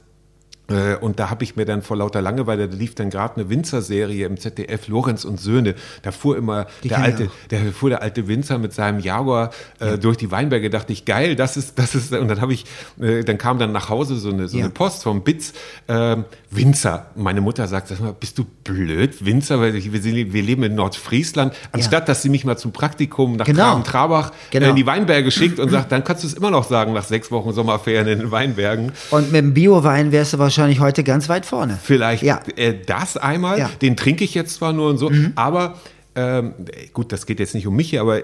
Äh, Und da habe ich mir dann vor lauter Langeweile, da lief dann gerade eine Winzer-Serie im ZDF, Lorenz und Söhne. Da fuhr immer der alte, auch. der fuhr der alte Winzer mit seinem Jaguar äh, durch die Weinberge. Dachte ich, geil, das ist, das ist. Und dann habe ich, äh, dann kam dann nach Hause so eine, so Ja. eine Post vom Bitz, ähm, Winzer. Meine Mutter sagt, sag mal, bist du blöd, Winzer? Weil ich, wir, sind- wir leben in Nordfriesland. Anstatt, dass sie mich mal zum Praktikum nach Genau. Genau. äh, in die Weinberge schickt und sagt, dann kannst du es immer noch sagen nach sechs Wochen Sommerferien in den Weinbergen. Und mit dem Bio-Wein wärst du wahrscheinlich heute ganz weit vorne. Vielleicht Ja. äh, das einmal. Ja. Mhm. Den trinke ich jetzt zwar nur und so, aber ähm, gut, das geht jetzt nicht um mich hier, aber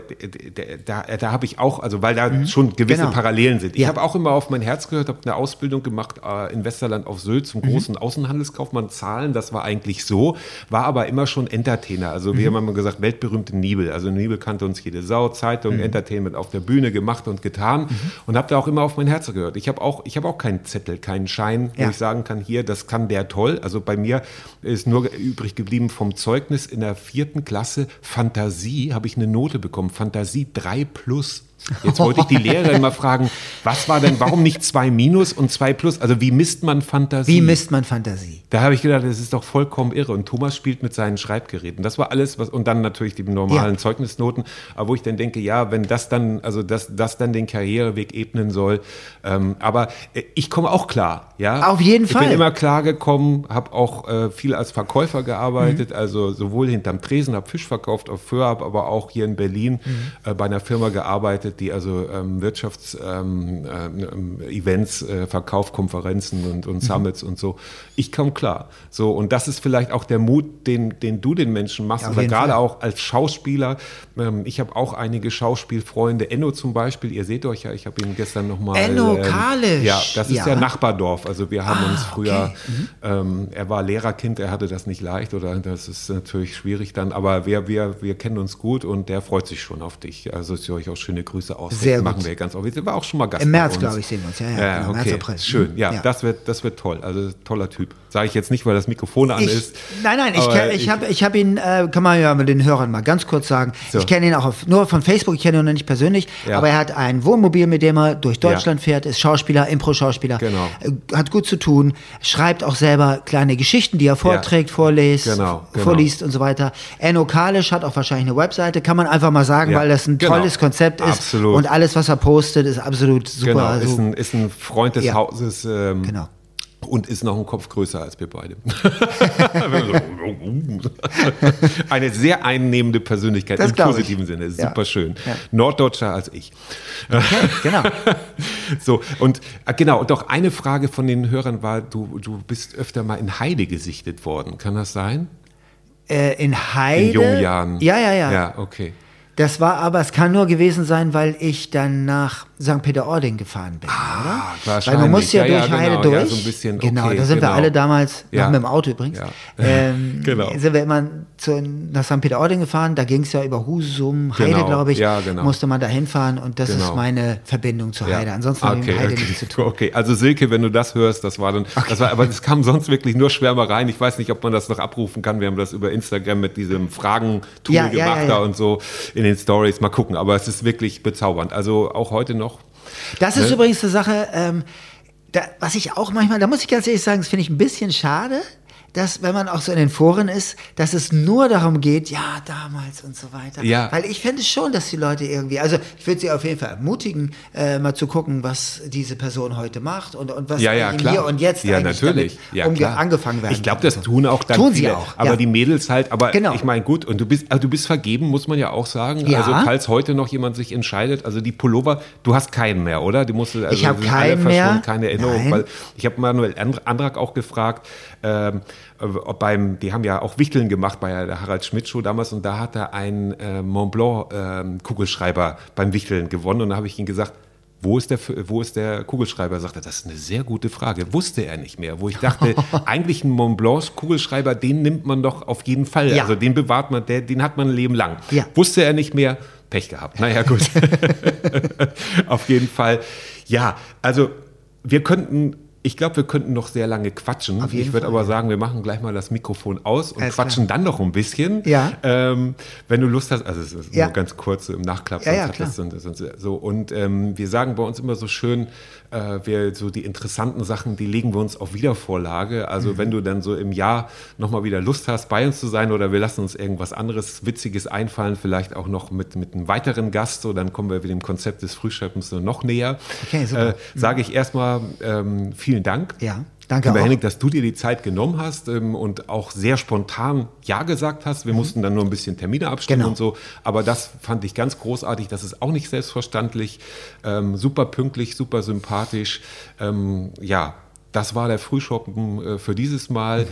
da, da, habe ich auch, also weil da schon gewisse Genau. Parallelen sind. Ich Ja. habe auch immer auf mein Herz gehört, habe eine Ausbildung gemacht äh, in Westerland auf Sylt Mhm. zum großen Außenhandelskaufmann Zahlen. Das war eigentlich so, war aber immer schon Entertainer. Also Mhm. wir haben immer gesagt, weltberühmte Nibel. Also Nibel kannte uns jede Sau, Zeitung, Mhm. Entertainment auf der Bühne gemacht und getan und habe da auch immer auf mein Herz gehört. Ich habe auch, ich habe auch keinen Zettel, keinen Schein, wo Ja. ich sagen kann, hier, das kann der toll. Also bei mir ist nur übrig geblieben vom Zeugnis in der vierten Klasse Fantasie, habe ich eine Note bekommen, Fantasie 3 plus. Jetzt wollte ich die Lehrerin mal fragen, was war denn, warum nicht 2 minus und 2 plus? Also wie misst man Fantasie? Wie misst man Fantasie? Da habe ich gedacht, das ist doch vollkommen irre. Und Thomas spielt mit seinen Schreibgeräten. Das war alles, was, und dann natürlich die normalen Ja. Zeugnisnoten. Aber wo ich dann denke, ja, wenn das dann, also das, das dann den Karriereweg ebnen soll. Ähm, aber äh, ich komme auch klar, ja. Auf jeden ich Fall. Ich bin immer klar gekommen, habe auch äh, viel als Verkäufer gearbeitet, Mhm. also sowohl hinterm Tresen, habe Fisch verkauft auf Föhr, habe aber auch hier in Berlin Mhm. äh, bei einer Firma gearbeitet, arbeitet, die also ähm, Wirtschafts-Events, ähm, äh, äh, Verkaufskonferenzen und, und Summits und so. Ich komme klar. So, und das ist vielleicht auch der Mut, den, den du den Menschen machst, Ja, oder gerade Fall. auch als Schauspieler. Ähm, ich habe auch einige Schauspielfreunde. Enno zum Beispiel, ihr seht euch ja, ich habe ihn gestern nochmal. Enno Kalisch. Ja, das ist Ja. ja Nachbardorf. Also wir haben Ah, uns früher, okay. Mhm. ähm, er war Lehrerkind, er hatte das nicht leicht oder das ist natürlich schwierig dann, aber wir, wir, wir kennen uns gut und der freut sich schon auf dich. Also ich euch auch schöne Grüße aus. Sehr machen gut. wir ganz offiziell. War auch schon mal Gast Im März, glaube ich, sehen wir uns. Ja, ja, genau, okay. März, April. Schön. Ja, Ja. Das, wird, das wird toll. Also toller Typ. Sage ich jetzt nicht, weil das Mikrofon an Ich, ist. nein, nein, ich, kenn- ich habe ich hab ihn, äh, kann man ja mit den Hörern mal ganz kurz sagen, So. ich kenne ihn auch auf, nur von Facebook, ich kenne ihn noch nicht persönlich, Ja. aber er hat ein Wohnmobil, mit dem er durch Deutschland fährt, ist Schauspieler, Impro-Schauspieler, Genau. äh, hat gut zu tun, schreibt auch selber kleine Geschichten, die er vorträgt, vorliest, Genau, genau. vorliest und so weiter. Enno Kalisch hat auch wahrscheinlich eine Webseite, kann man einfach mal sagen, weil das ein genau. tolles Konzept ist Absolut. Und alles, was er postet, ist absolut super. Genau, also, ist, ein, ist ein Freund des Ja. Hauses. Ähm, Genau. Und ist noch ein Kopf größer als wir beide. *laughs* Eine sehr einnehmende Persönlichkeit Das im glaub ich. positiven Sinne. Ja. Super schön. Ja. Norddeutscher als ich. genau. *laughs* So, und äh, genau, doch eine Frage von den Hörern war, du, du bist öfter mal in Heide gesichtet worden. Kann das sein? Äh, in Heide. In jungen Jahren. Ja, ja, ja. Ja, okay. Das war aber, es kann nur gewesen sein, weil ich dann nach St. Peter-Ording gefahren bin, oder? Weil Ah, man muss ja, Ja, ja, durch Heide genau, durch. ja, so bisschen, genau, okay, da sind genau. wir alle damals, Ja. noch mit dem Auto übrigens, Ja. ähm, *laughs* Genau. sind wir immer zu, nach St. Peter-Ording gefahren. Da ging es ja über Husum, Heide, Genau, glaube ich. ja, genau. Musste man da hinfahren und das Genau. ist meine Verbindung Ja. Heide. Ansonsten habe ich mit Heide nichts zu tun. Okay, also Silke, wenn du das hörst, das war dann, das war, aber es kam sonst wirklich nur Schwärmereien. Ich weiß nicht, ob man das noch abrufen kann. Wir haben das über Instagram mit diesem Fragen-Tool Ja, ja, gemacht ja, ja. da und so in den Stories. Mal gucken, aber es ist wirklich bezaubernd. Also auch heute noch. Das ist Ne? übrigens eine Sache, ähm, da, was ich auch manchmal, da muss ich ganz ehrlich sagen, das finde ich ein bisschen schade, dass, wenn man auch so in den Foren ist, dass es nur darum geht, ja, damals und so weiter. Ja. Weil ich finde schon, dass die Leute irgendwie, also ich würde sie auf jeden Fall ermutigen, äh, mal zu gucken, was diese Person heute macht und, und was Ja, ja. Hier und Jetzt ja, eigentlich natürlich. Ja, klar. angefangen werden Ich glaube, das tun auch dann Tun viele. sie auch, Aber ja. die Mädels halt, aber Genau. ich meine, gut, und du bist, also du bist vergeben, muss man ja auch sagen. Ja. Also falls heute noch jemand sich entscheidet, also die Pullover, du hast keinen mehr, oder? Die musst du, also Ich hab sind alle keinen mehr. keine Erinnerung, Nein. weil ich habe Manuel And- Andrak auch gefragt, ähm, beim, die haben ja auch Wichteln gemacht bei der Harald Schmidt Show damals und da hat er einen äh, Mont Blanc ähm, Kugelschreiber beim Wichteln gewonnen und da habe ich ihm gesagt, wo ist, der, wo ist der Kugelschreiber? Sagt er, das ist eine sehr gute Frage. Wusste er nicht mehr. Wo ich dachte, *laughs* eigentlich ein Mont Blanc Kugelschreiber, den nimmt man doch auf jeden Fall. Ja. Also den bewahrt man, der, den hat man ein Leben lang. Ja. Wusste er nicht mehr, Pech gehabt. Naja, gut. *laughs* *laughs* auf jeden Fall. Ja, also wir könnten, ich glaube, wir könnten noch sehr lange quatschen. Ich würde aber sagen, wir machen gleich mal das Mikrofon aus und Alles quatschen dann noch ein bisschen. Ja. Ähm, wenn du Lust hast, also es ist Ja. nur ganz kurz im Nachklapp. Ja, ja, klar. das sonst- sonst- so und ähm, wir sagen bei uns immer so schön, äh, wir so die interessanten Sachen, die legen wir uns auf Wiedervorlage. Also Mhm. wenn du dann so im Jahr nochmal wieder Lust hast, bei uns zu sein oder wir lassen uns irgendwas anderes Witziges einfallen, vielleicht auch noch mit, mit einem weiteren Gast, so dann kommen wir mit dem Konzept des Frühschöppens so noch näher. Okay, super. Äh, Sage ich erstmal ähm, vielen Dank. Ja, danke Lieber auch. Henning, dass du dir die Zeit genommen hast ähm, und auch sehr spontan Ja gesagt hast. Wir mussten dann nur ein bisschen Termine abstimmen Genau. und so. Aber das fand ich ganz großartig. Das ist auch nicht selbstverständlich. Ähm, super pünktlich, super sympathisch. Ähm, ja, das war der Frühschoppen äh, für dieses Mal.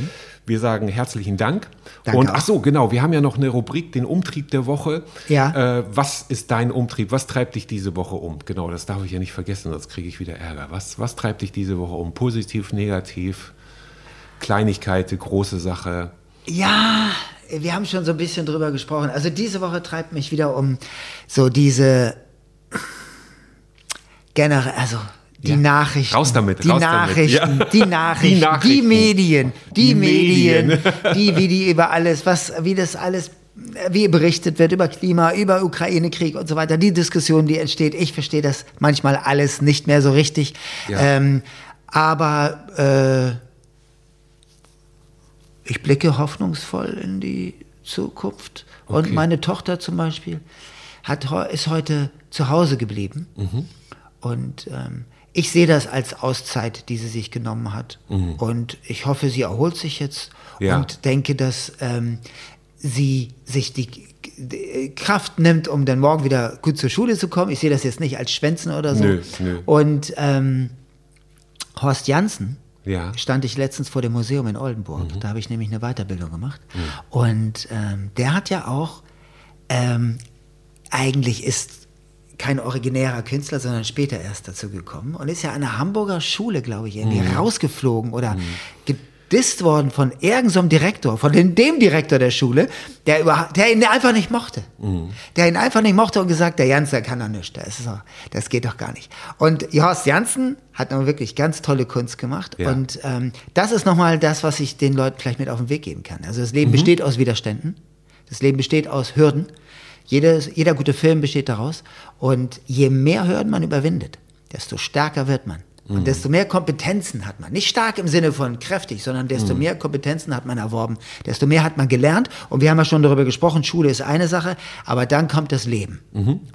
Wir sagen herzlichen Dank. Mhm. Danke und ach so, genau, wir haben ja noch eine Rubrik, den Umtrieb der Woche. Ja. Äh, was ist dein Umtrieb? Was treibt dich diese Woche um? Genau, das darf ich ja nicht vergessen, sonst kriege ich wieder Ärger. Was, was treibt dich diese Woche um? Positiv, negativ? Kleinigkeit, große Sache? Ja, wir haben schon so ein bisschen drüber gesprochen. Also diese Woche treibt mich wieder um so diese generell, also die Ja. Nachrichten. Raus damit, die raus damit. Nachrichten, Ja. die Nachrichten, Die Nachrichten. die Medien, die, Die Medien, Medien. die, wie die über alles, was, wie das alles, wie berichtet wird über Klima, über Ukraine-Krieg und so weiter, die Diskussion, die entsteht. Ich verstehe das manchmal alles nicht mehr so richtig. Ja. Ähm, aber äh, ich blicke hoffnungsvoll in die Zukunft. Okay. Und meine Tochter zum Beispiel hat, ist heute zu Hause geblieben. Mhm. Und ähm, ich sehe das als Auszeit, die sie sich genommen hat. Und ich hoffe, sie erholt sich jetzt Mhm. Ja. und denke, dass ähm, sie sich die äh, Kraft nimmt, um dann morgen wieder gut zur Schule zu kommen. Ich sehe das jetzt nicht als Schwänzen oder so. Nö, nö. Und ähm, Horst Janssen, Ja. stand ich letztens vor dem Museum in Oldenburg. Da habe ich nämlich eine Weiterbildung gemacht. Und ähm, der hat ja auch, ähm, eigentlich ist kein originärer Künstler, sondern später erst dazu gekommen und ist ja an der Hamburger Schule, glaube ich, irgendwie rausgeflogen oder gedisst worden von irgendeinem Direktor, von dem, dem Direktor der Schule, der, über, der ihn einfach nicht mochte. Der ihn einfach nicht mochte und gesagt, der Janssen, der kann doch nichts, das, ist doch, das geht doch gar nicht. Und Horst Janssen hat nun wirklich ganz tolle Kunst gemacht Ja. und ähm, das ist nochmal das, was ich den Leuten vielleicht mit auf den Weg geben kann. Also das Leben besteht aus Widerständen, das Leben besteht aus Hürden. Jedes, jeder gute Film besteht daraus. Und je mehr Hürden man überwindet, desto stärker wird man. Und desto mehr Kompetenzen hat man. Nicht stark im Sinne von kräftig, sondern desto mehr Kompetenzen hat man erworben. Desto mehr hat man gelernt. Und wir haben ja schon darüber gesprochen, Schule ist eine Sache, aber dann kommt das Leben.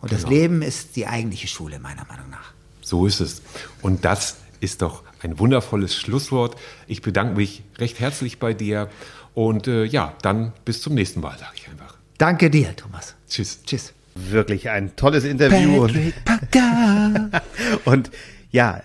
Und das Leben ist die eigentliche Schule, meiner Meinung nach. So ist es. Und das ist doch ein wundervolles Schlusswort. Ich bedanke mich recht herzlich bei dir. Und äh, ja, dann bis zum nächsten Mal, sage ich einfach. Danke dir, Thomas. Tschüss. Tschüss. Wirklich ein tolles Interview. Und, *laughs* und ja,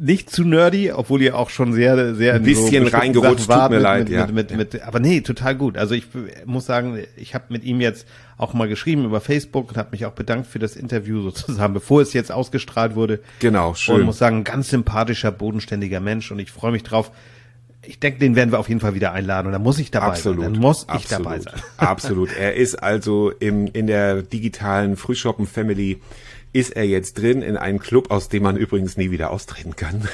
nicht zu nerdy, obwohl ihr auch schon sehr, sehr Ein in so bisschen bestimmten reingerutscht, wart tut mir mit, leid, mit, ja. Mit, mit, mit, aber nee, total gut. Also ich muss sagen, ich habe mit ihm jetzt auch mal geschrieben über Facebook und habe mich auch bedankt für das Interview sozusagen, bevor es jetzt ausgestrahlt wurde. Genau, schön. Und muss sagen, ein ganz sympathischer, bodenständiger Mensch und ich freue mich drauf. Ich denke, den werden wir auf jeden Fall wieder einladen und da muss ich dabei Absolut. sein. Dann muss ich Absolut. dabei sein. *laughs* Absolut. Er ist also im, in der digitalen Frühshoppen Family ist er jetzt drin in einem Club, aus dem man übrigens nie wieder austreten kann.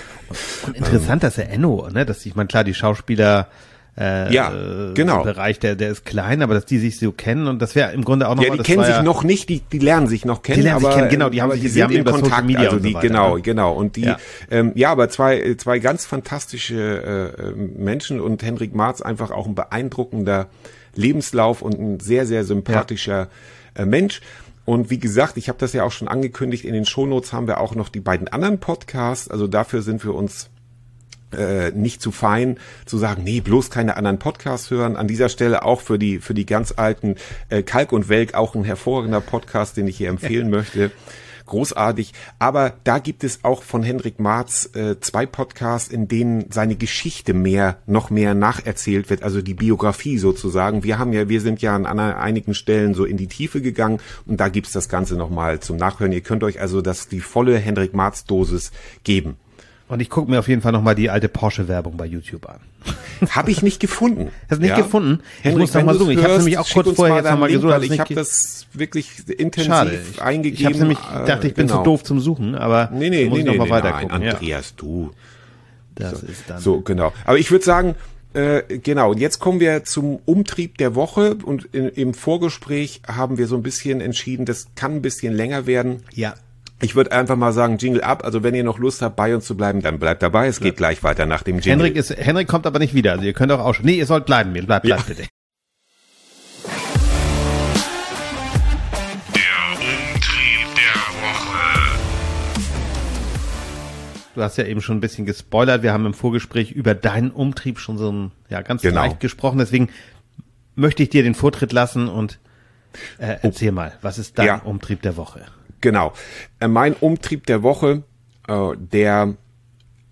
Und interessant, dass er Enno, ne, dass ich meine, klar, die Schauspieler äh, Ja, genau. Bereich, der, der ist klein, aber dass die sich so kennen und das wäre im Grunde auch noch Ja, mal, die das kennen sich ja, noch nicht, die, die lernen sich noch kennen, Die lernen sich aber, kennen, genau, die haben aber sich- die die sind haben in Kontakt, also und so die, weiter, genau, ne? genau, und die, Ja. ähm, ja, aber zwei, zwei ganz fantastische äh, äh, Menschen und Henrik Marz einfach auch ein beeindruckender Lebenslauf und ein sehr, sehr sympathischer äh, Mensch. Und wie gesagt, ich habe das ja auch schon angekündigt, in den Shownotes haben wir auch noch die beiden anderen Podcasts, also dafür sind wir uns äh, nicht zu fein zu sagen, nee, bloß keine anderen Podcasts hören. An dieser Stelle auch für die für die ganz alten äh, Kalk und Welk auch ein hervorragender Podcast, den ich hier empfehlen *laughs* möchte. Großartig. Aber da gibt es auch von Hendrik Marz äh, zwei Podcasts, in denen seine Geschichte mehr, noch mehr nacherzählt wird, also die Biografie sozusagen. Wir haben ja, wir sind ja an einigen Stellen so in die Tiefe gegangen und da gibt's das Ganze nochmal zum Nachhören. Ihr könnt euch also das die volle Hendrik Marz Dosis geben. Und ich gucke mir auf jeden Fall nochmal die alte Porsche-Werbung bei YouTube an. *laughs* Habe ich nicht gefunden. Hast du nicht gefunden? Ich Henrik, muss noch wenn mal du's suchen. Ich hab's hörst, nämlich auch kurz vorher jetzt deinen noch mal Link, gesucht, ich habe das wirklich intensiv Schade. Ich, eingegeben. ich habe nämlich dachte, ich bin genau. zu doof zum Suchen, aber Nee, nee, muss nee, ich noch nee, weiter nein, gucken. Ja, Andreas, du. das ist dann. So, genau. Aber ich würde sagen, äh, genau, und jetzt kommen wir zum Umtrieb der Woche und in, im Vorgespräch haben wir so ein bisschen entschieden, das kann ein bisschen länger werden. Ja. Ich würde einfach mal sagen, Jingle ab. Also wenn ihr noch Lust habt, bei uns zu bleiben, dann bleibt dabei. Es geht gleich weiter nach dem Jingle. Henrik ist, Henrik kommt aber nicht wieder. Also ihr könnt auch auch Nee, ihr sollt bleiben. Bleibt, bleibt Ja. bitte. Der Umtrieb der Woche. Du hast ja eben schon ein bisschen gespoilert. Wir haben im Vorgespräch über deinen Umtrieb schon so ein, ja, ganz Genau. leicht gesprochen. Deswegen möchte ich dir den Vortritt lassen und äh, erzähl mal, was ist dein Ja. Umtrieb der Woche? Genau. Äh, Mein Umtrieb der Woche, äh, der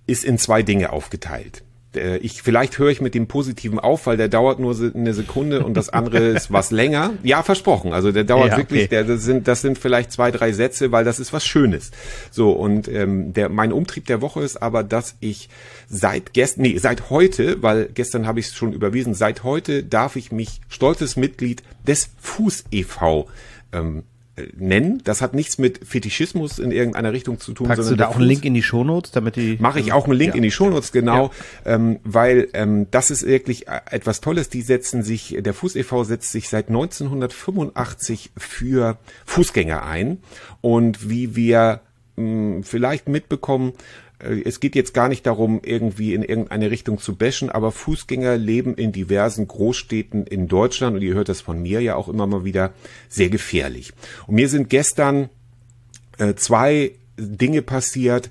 ist in zwei Dinge aufgeteilt. Äh, Ich, vielleicht höre ich mit dem Positiven auf, weil der dauert nur eine Sekunde und das andere *laughs* ist was länger. Ja, versprochen. Also der dauert Ja, wirklich, okay. der, das sind, das sind vielleicht zwei, drei Sätze, weil das ist was Schönes. So, und ähm, der, mein Umtrieb der Woche ist aber, dass ich seit gestern, nee, seit heute, weil gestern habe ich es schon überwiesen, seit heute darf ich mich stolzes Mitglied des Fuß e.V. Ähm, äh, nennen. Das hat nichts mit Fetischismus in irgendeiner Richtung zu tun. Packst du sondern da der auch einen Link in die Shownotes, damit die Mache ich auch einen Link Ja. in die Shownotes, genau, ähm, weil ähm, das ist wirklich äh, etwas Tolles. Die setzen sich, der Fuß e.V. setzt sich seit 1985 für Fußgänger ein und wie wir mh, vielleicht mitbekommen, es geht jetzt gar nicht darum, irgendwie in irgendeine Richtung zu bashen, aber Fußgänger leben in diversen Großstädten in Deutschland und ihr hört das von mir ja auch immer mal wieder sehr gefährlich. Und mir sind gestern äh, zwei Dinge passiert,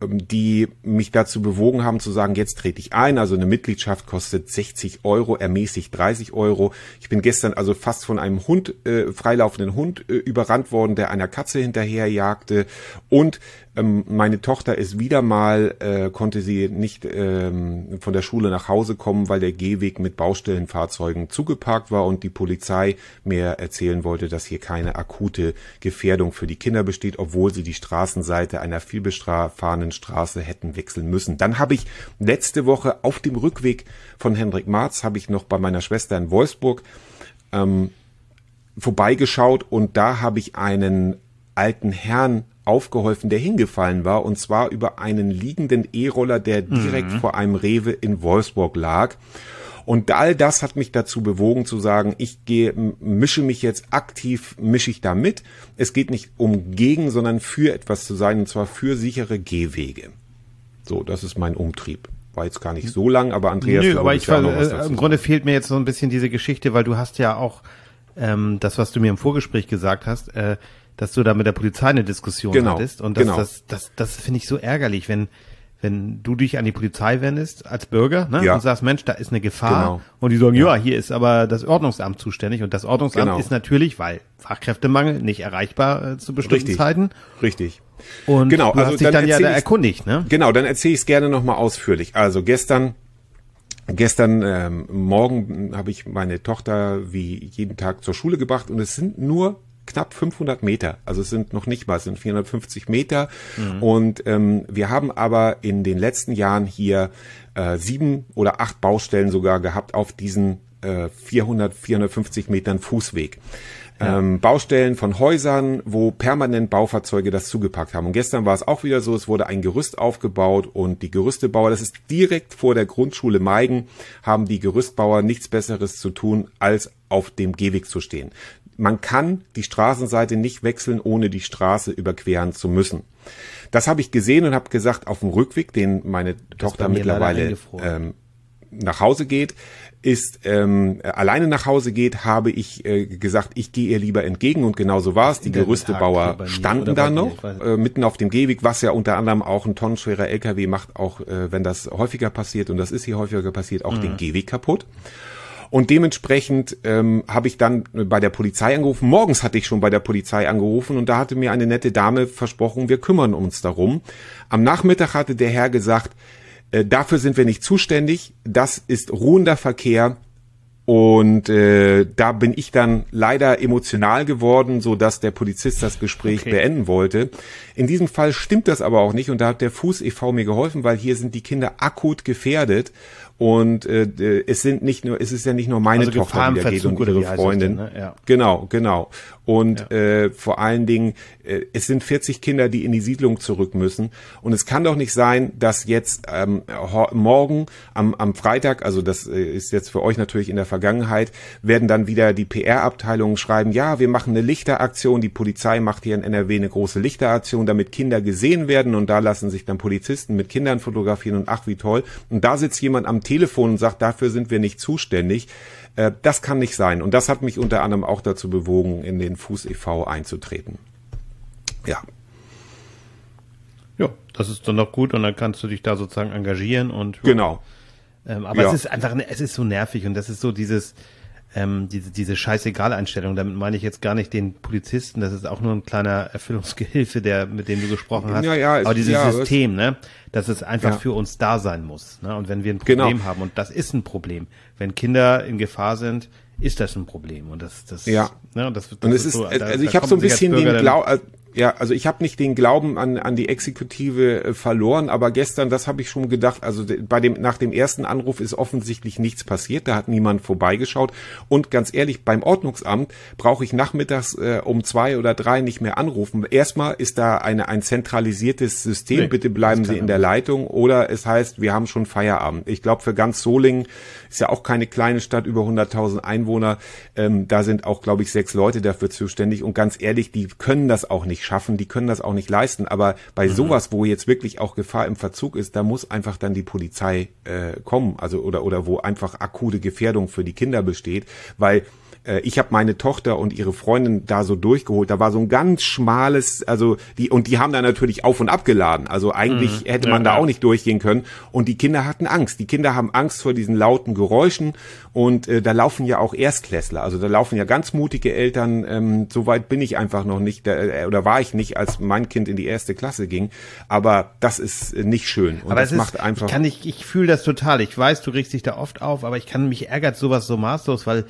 ähm, die mich dazu bewogen haben zu sagen, jetzt trete ich ein. Also eine Mitgliedschaft kostet 60 Euro, ermäßigt 30 Euro. Ich bin gestern also fast von einem Hund, äh, freilaufenden Hund äh, überrannt worden, der einer Katze hinterherjagte. Und ähm, meine Tochter ist wieder mal, äh, konnte sie nicht ähm, von der Schule nach Hause kommen, weil der Gehweg mit Baustellenfahrzeugen zugeparkt war und die Polizei mir erzählen wollte, dass hier keine akute Gefährdung für die Kinder besteht, obwohl sie die Straßenseite einer vielbefahrenen Straße hätten wechseln müssen. Dann habe ich letzte Woche auf dem Rückweg von Hendrik Marz, habe ich noch bei meiner Schwester in Wolfsburg ähm, vorbeigeschaut und da habe ich einen alten Herrn aufgeholfen, der hingefallen war, und zwar über einen liegenden E-Roller, der direkt mhm. vor einem Rewe in Wolfsburg lag. Und all das hat mich dazu bewogen zu sagen, ich gehe, mische mich jetzt aktiv, mische ich da mit. Es geht nicht um gegen, sondern für etwas zu sein, und zwar für sichere Gehwege. So, das ist mein Umtrieb. War jetzt gar nicht so lang, aber Andreas, Nö, aber ich, weil, äh, im Grunde fehlt mir jetzt so ein bisschen diese Geschichte, weil du hast ja auch ähm, das, was du mir im Vorgespräch gesagt hast, äh, dass du da mit der Polizei eine Diskussion genau, hattest. Und das, genau. das, das, das, das finde ich so ärgerlich, wenn, wenn du dich an die Polizei wendest als Bürger ne, ja. und sagst, Mensch, da ist eine Gefahr. Genau. Und die sagen, ja. ja. hier ist aber das Ordnungsamt zuständig. Und das Ordnungsamt genau. ist natürlich, weil Fachkräftemangel nicht erreichbar äh, zu bestimmten Richtig. Zeiten. Richtig. Und genau, du also hast dich dann, dann ja da erkundigt, ne? Genau, dann erzähle ich es gerne nochmal ausführlich. Also gestern Gestern ähm, Morgen habe ich meine Tochter wie jeden Tag zur Schule gebracht und es sind nur knapp 500 Meter. Also es sind noch nicht mal, es sind 450 Meter. Mhm. Und ähm, wir haben aber in den letzten Jahren hier äh, sieben oder acht Baustellen sogar gehabt auf diesen äh, 400, 450 Metern Fußweg. Ja. Ähm, Baustellen von Häusern, wo permanent Baufahrzeuge das zugepackt haben. Und gestern war es auch wieder so, es wurde ein Gerüst aufgebaut und die Gerüstebauer, das ist direkt vor der Grundschule Meigen, haben die Gerüstbauer nichts Besseres zu tun, als auf dem Gehweg zu stehen man kann die Straßenseite nicht wechseln, ohne die Straße überqueren zu müssen. Das habe ich gesehen und habe gesagt, auf dem Rückweg, den meine das Tochter mittlerweile ähm, nach Hause geht, ist ähm, alleine nach Hause geht, habe ich äh, gesagt, ich gehe ihr lieber entgegen und genauso war es. Die Gerüstebauer standen da noch äh, mitten auf dem Gehweg, was ja unter anderem auch ein tonnenschwerer LKW macht, auch äh, wenn das häufiger passiert und das ist hier häufiger passiert, auch mhm. den Gehweg kaputt. Und dementsprechend ähm, habe ich dann bei der Polizei angerufen. Morgens hatte ich schon bei der Polizei angerufen und da hatte mir eine nette Dame versprochen, wir kümmern uns darum. Am Nachmittag hatte der Herr gesagt, äh, dafür sind wir nicht zuständig. Das ist ruhender Verkehr. Und äh, da bin ich dann leider emotional geworden, so dass der Polizist das Gespräch okay. beenden wollte. In diesem Fall stimmt das aber auch nicht und da hat der Fuß e.V. mir geholfen, weil hier sind die Kinder akut gefährdet und äh, es sind nicht nur, es ist ja nicht nur meine also Tochter, die da geht und ihre Freundin. Denn, ne? ja. Genau, genau. Und ja. äh, vor allen Dingen, äh, es sind 40 Kinder, die in die Siedlung zurück müssen. Und es kann doch nicht sein, dass jetzt ähm, morgen am, am Freitag, also das äh, ist jetzt für euch natürlich in der Vergangenheit, werden dann wieder die PR-Abteilungen schreiben, ja, wir machen eine Lichteraktion, die Polizei macht hier in NRW eine große Lichteraktion, damit Kinder gesehen werden und da lassen sich dann Polizisten mit Kindern fotografieren und ach wie toll. Und da sitzt jemand am Telefon und sagt, dafür sind wir nicht zuständig. Äh, das kann nicht sein. Und das hat mich unter anderem auch dazu bewogen, in den Fuß e.V. einzutreten. Ja. Ja, das ist dann doch gut und dann kannst du dich da sozusagen engagieren und. Genau. Ähm, aber ja. es ist einfach, es ist so nervig und das ist so dieses, ähm, diese, diese Scheißegal-Einstellung. Damit meine ich jetzt gar nicht den Polizisten, das ist auch nur ein kleiner Erfüllungsgehilfe, der, mit dem du gesprochen hast. Ja, ja, Aber dieses ja, System, ne, dass es einfach ja. für uns da sein muss. Ne? Und wenn wir ein Problem genau. haben, und das ist ein Problem, wenn Kinder in Gefahr sind, ist das ein Problem. Und das, das, ja. Ne, das, das und es ist, so, da, also ich habe so ein bisschen den Glauben, ja, also ich habe nicht den Glauben an, an die Exekutive äh, verloren, aber gestern, das habe ich schon gedacht, also bei dem nach dem ersten Anruf ist offensichtlich nichts passiert, da hat niemand vorbeigeschaut. Und ganz ehrlich, beim Ordnungsamt brauche ich nachmittags äh, um zwei oder drei nicht mehr anrufen. Erstmal ist da eine ein zentralisiertes System, nee, bitte bleiben Sie in der Leitung. Oder es heißt, wir haben schon Feierabend. Ich glaube für ganz Solingen ist ja auch keine kleine Stadt über 100.000 Einwohner, ähm, da sind auch glaube ich sechs Leute dafür zuständig. Und ganz ehrlich, die können das auch nicht nicht schaffen, die können das auch nicht leisten. Aber bei sowas, wo jetzt wirklich auch Gefahr im Verzug ist, da muss einfach dann die Polizei äh, kommen, also oder oder wo einfach akute Gefährdung für die Kinder besteht, weil äh, ich habe meine Tochter und ihre Freundin da so durchgeholt. Da war so ein ganz schmales, also die und die haben da natürlich auf und ab geladen. Also eigentlich Mhm. hätte man da auch nicht durchgehen können. Und die Kinder hatten Angst. Die Kinder haben Angst vor diesen lauten Geräuschen und äh, da laufen ja auch Erstklässler. Also da laufen ja ganz mutige Eltern. Ähm, so weit bin ich einfach noch nicht da, äh, oder war ich nicht, als mein Kind in die erste Klasse ging. Aber das ist äh, nicht schön und aber das es ist, macht einfach. ich kann nicht, ich fühle das total. Ich weiß, du regst dich da oft auf, aber ich kann mich ärgert sowas so maßlos, weil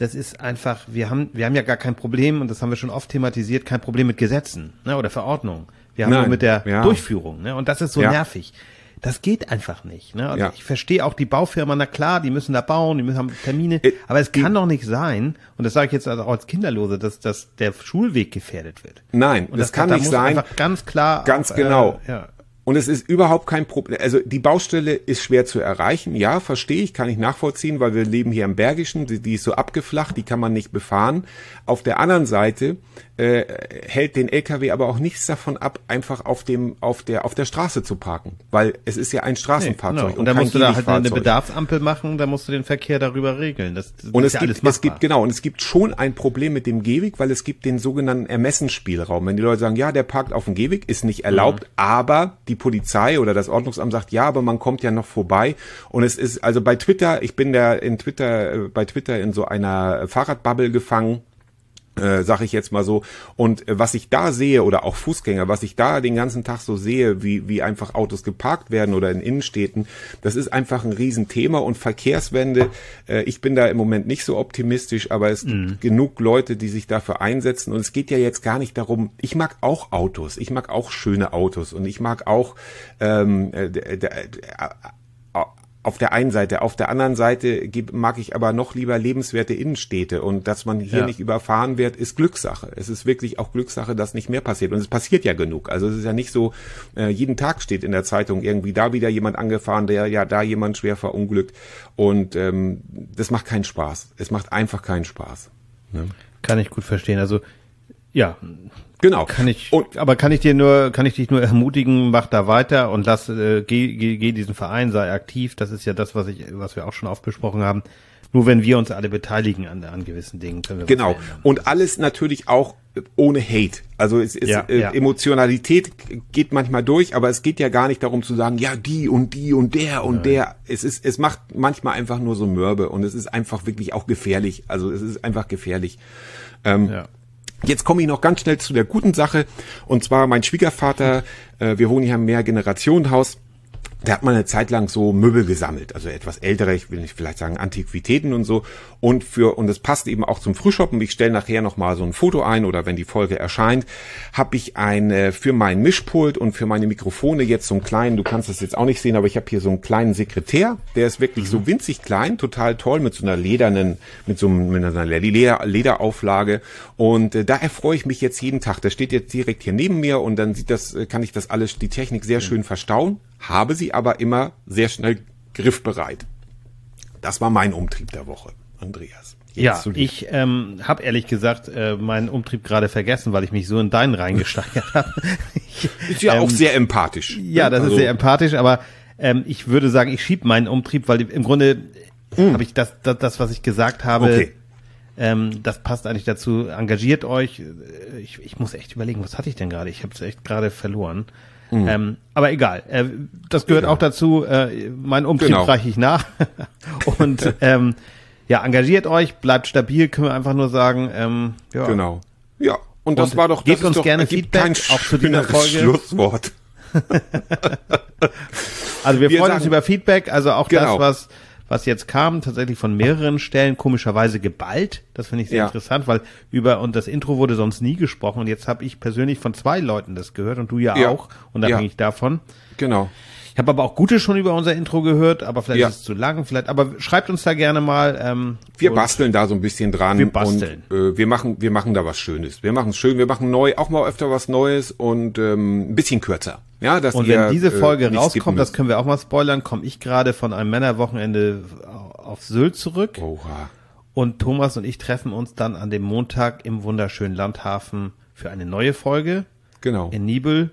das ist einfach, wir haben, wir haben ja gar kein Problem, und das haben wir schon oft thematisiert, kein Problem mit Gesetzen ne, oder Verordnungen. Wir haben Nein, nur mit der ja. Durchführung. Ne, und das ist so Ja. nervig. Das geht einfach nicht. Ne? Und Ja. Ich verstehe auch die Baufirma, na klar, die müssen da bauen, die müssen haben Termine, Äh, aber es kann doch nicht sein, und das sage ich jetzt also auch als Kinderlose, dass, dass der Schulweg gefährdet wird. Nein, Und das, kann da nicht sein. Einfach ganz klar. Ganz auch, genau. Äh, ja. Und es ist überhaupt kein Problem. Also die Baustelle ist schwer zu erreichen. Ja, verstehe ich, kann ich nachvollziehen, weil wir leben hier im Bergischen. Die, die ist so abgeflacht, die kann man nicht befahren. Auf der anderen Seite äh, hält den LKW aber auch nichts davon ab, einfach auf dem auf der auf der Straße zu parken, weil es ist ja ein Straßenfahrzeug Genau. Und kein musst du da halt eine. Bedarfsampel machen, da musst du den Verkehr darüber regeln. Das, das Und ist es ja gibt, es gibt, genau, und es gibt schon ein Problem mit dem Gehweg, weil es gibt den sogenannten Ermessensspielraum. Wenn die Leute sagen, ja, der parkt auf dem Gehweg, ist nicht erlaubt, Mhm. aber die Polizei oder das Ordnungsamt sagt, ja, aber man kommt ja noch vorbei. Und es ist, also bei Twitter, ich bin da in Twitter, äh, bei Twitter in so einer Fahrradbubble gefangen äh, sag ich jetzt mal so. Und äh, was ich da sehe, oder auch Fußgänger, was ich da den ganzen Tag so sehe, wie, wie einfach Autos geparkt werden oder in Innenstädten, das ist einfach ein Riesenthema. Und Verkehrswende, äh, ich bin da im Moment nicht so optimistisch, aber es gibt genug Leute, die sich dafür einsetzen. Und es geht ja jetzt gar nicht darum, ich mag auch Autos, ich mag auch schöne Autos und ich mag auch ähm, äh, d- äh, auf der einen Seite. Auf der anderen Seite mag ich aber noch lieber lebenswerte Innenstädte und dass man hier Ja. nicht überfahren wird, ist Glückssache. Es ist wirklich auch Glückssache, dass nicht mehr passiert. Und es passiert ja genug. Also es ist ja nicht so, äh, jeden Tag steht in der Zeitung irgendwie da wieder jemand angefahren, der ja da jemand schwer verunglückt. Und ähm, das macht keinen Spaß. Es macht einfach keinen Spaß. Ne? Kann ich gut verstehen. Also, ja, Genau. kann ich, Und aber kann ich dir nur, kann ich dich nur ermutigen, mach da weiter und lass, äh, geh, geh, geh diesen Verein, sei aktiv. Das ist ja das, was ich, was wir auch schon oft besprochen haben. Nur wenn wir uns alle beteiligen an, an gewissen Dingen, können wir Genau. Und alles natürlich auch ohne Hate. Also es ist Ja, äh, ja. Emotionalität geht manchmal durch, aber es geht ja gar nicht darum zu sagen, ja, die und die und der und der. Es ist, es macht manchmal einfach nur so mürbe und es ist einfach wirklich auch gefährlich. Also es ist einfach gefährlich. Ähm, Ja. Jetzt komme ich noch ganz schnell zu der guten Sache. Und zwar mein Schwiegervater, äh, wir wohnen hier im Mehrgenerationenhaus. Der hat mal eine Zeit lang so Möbel gesammelt, also etwas ältere, ich will nicht vielleicht sagen Antiquitäten und so. Und für und es passt eben auch zum Frühshoppen. Ich stelle nachher noch mal so ein Foto ein oder wenn die Folge erscheint, habe ich ein äh, für mein Mischpult und für meine Mikrofone jetzt so einen kleinen. Du kannst das jetzt auch nicht sehen, aber ich habe hier so einen kleinen Sekretär. Der ist wirklich so winzig klein, total toll mit so einer ledernen, mit so einem, mit einer Leder, Lederauflage. Und äh, da erfreue ich mich jetzt jeden Tag. Der steht jetzt direkt hier neben mir und dann sieht das, äh, kann ich das alles, die Technik sehr schön verstauen, habe sie aber immer sehr schnell griffbereit. Das war mein Umtrieb der Woche, Andreas. Jetzt Ja, ich ähm, habe ehrlich gesagt äh, meinen Umtrieb gerade vergessen, weil ich mich so in deinen reingesteigert *laughs* habe. Ist ja ähm, auch sehr empathisch. Ja, das Also, ist sehr empathisch, aber ähm, ich würde sagen, ich schiebe meinen Umtrieb, weil im Grunde habe ich das, das, das, was ich gesagt habe, Hm. Okay. ähm, das passt eigentlich dazu. Engagiert euch. Äh, Ich, ich muss echt überlegen, was hatte ich denn gerade? Ich habe es echt gerade verloren. Hm. Ähm, aber egal, äh, das gehört auch dazu. Äh, mein Umtrieb Genau. reiche ich nach. *laughs* Und *laughs* ähm, ja, engagiert euch, bleibt stabil, können wir einfach nur sagen. Ähm, ja. Genau. Ja, und das Und war doch, das gebt uns doch, gerne Feedback, auch zu dieser Folge. Schlusswort. *laughs* Also wir, Wir freuen sagen- uns über Feedback, also auch Genau. das, was was jetzt kam, tatsächlich von mehreren Stellen, komischerweise geballt. Das finde ich sehr Ja. interessant, weil über und das Intro wurde sonst nie gesprochen und jetzt habe ich persönlich von zwei Leuten das gehört und du ja, Ja. auch, unabhängig davon. Genau. Ich habe aber auch gute schon über unser Intro gehört, aber vielleicht Ja. ist es zu lang, vielleicht. Aber schreibt uns da gerne mal. Ähm, Wir basteln da so ein bisschen dran. Wir basteln. Und, äh, wir machen, wir machen da was Schönes. Wir machen es schön. Wir machen neu, auch mal öfter was Neues und ähm, ein bisschen kürzer. Ja, dass Und ihr, wenn diese äh, Folge skippen rauskommt, das können wir auch mal spoilern, komme ich gerade von einem Männerwochenende auf Sylt zurück. Oha. Und Thomas und ich treffen uns dann an dem Montag im wunderschönen Landhafen für eine neue Folge Genau. in Nibel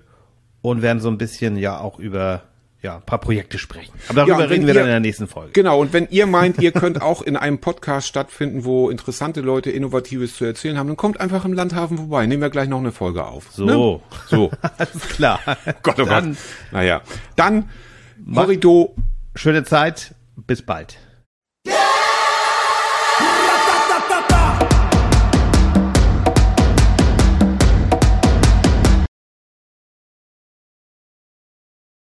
und werden so ein bisschen ja auch über ja, ein paar Projekte sprechen. Aber darüber wenn reden wir ihr- dann in der nächsten Folge. Genau, und wenn ihr meint, ihr könnt auch in einem Podcast stattfinden, wo interessante Leute Innovatives zu erzählen haben, dann kommt einfach im Landhafen vorbei. Nehmen wir gleich noch eine Folge auf. So. Ne? So. *laughs* Alles klar. *laughs* Gott, oh Dann Gott. Naja. Dann, Morido, schöne Zeit. Bis bald.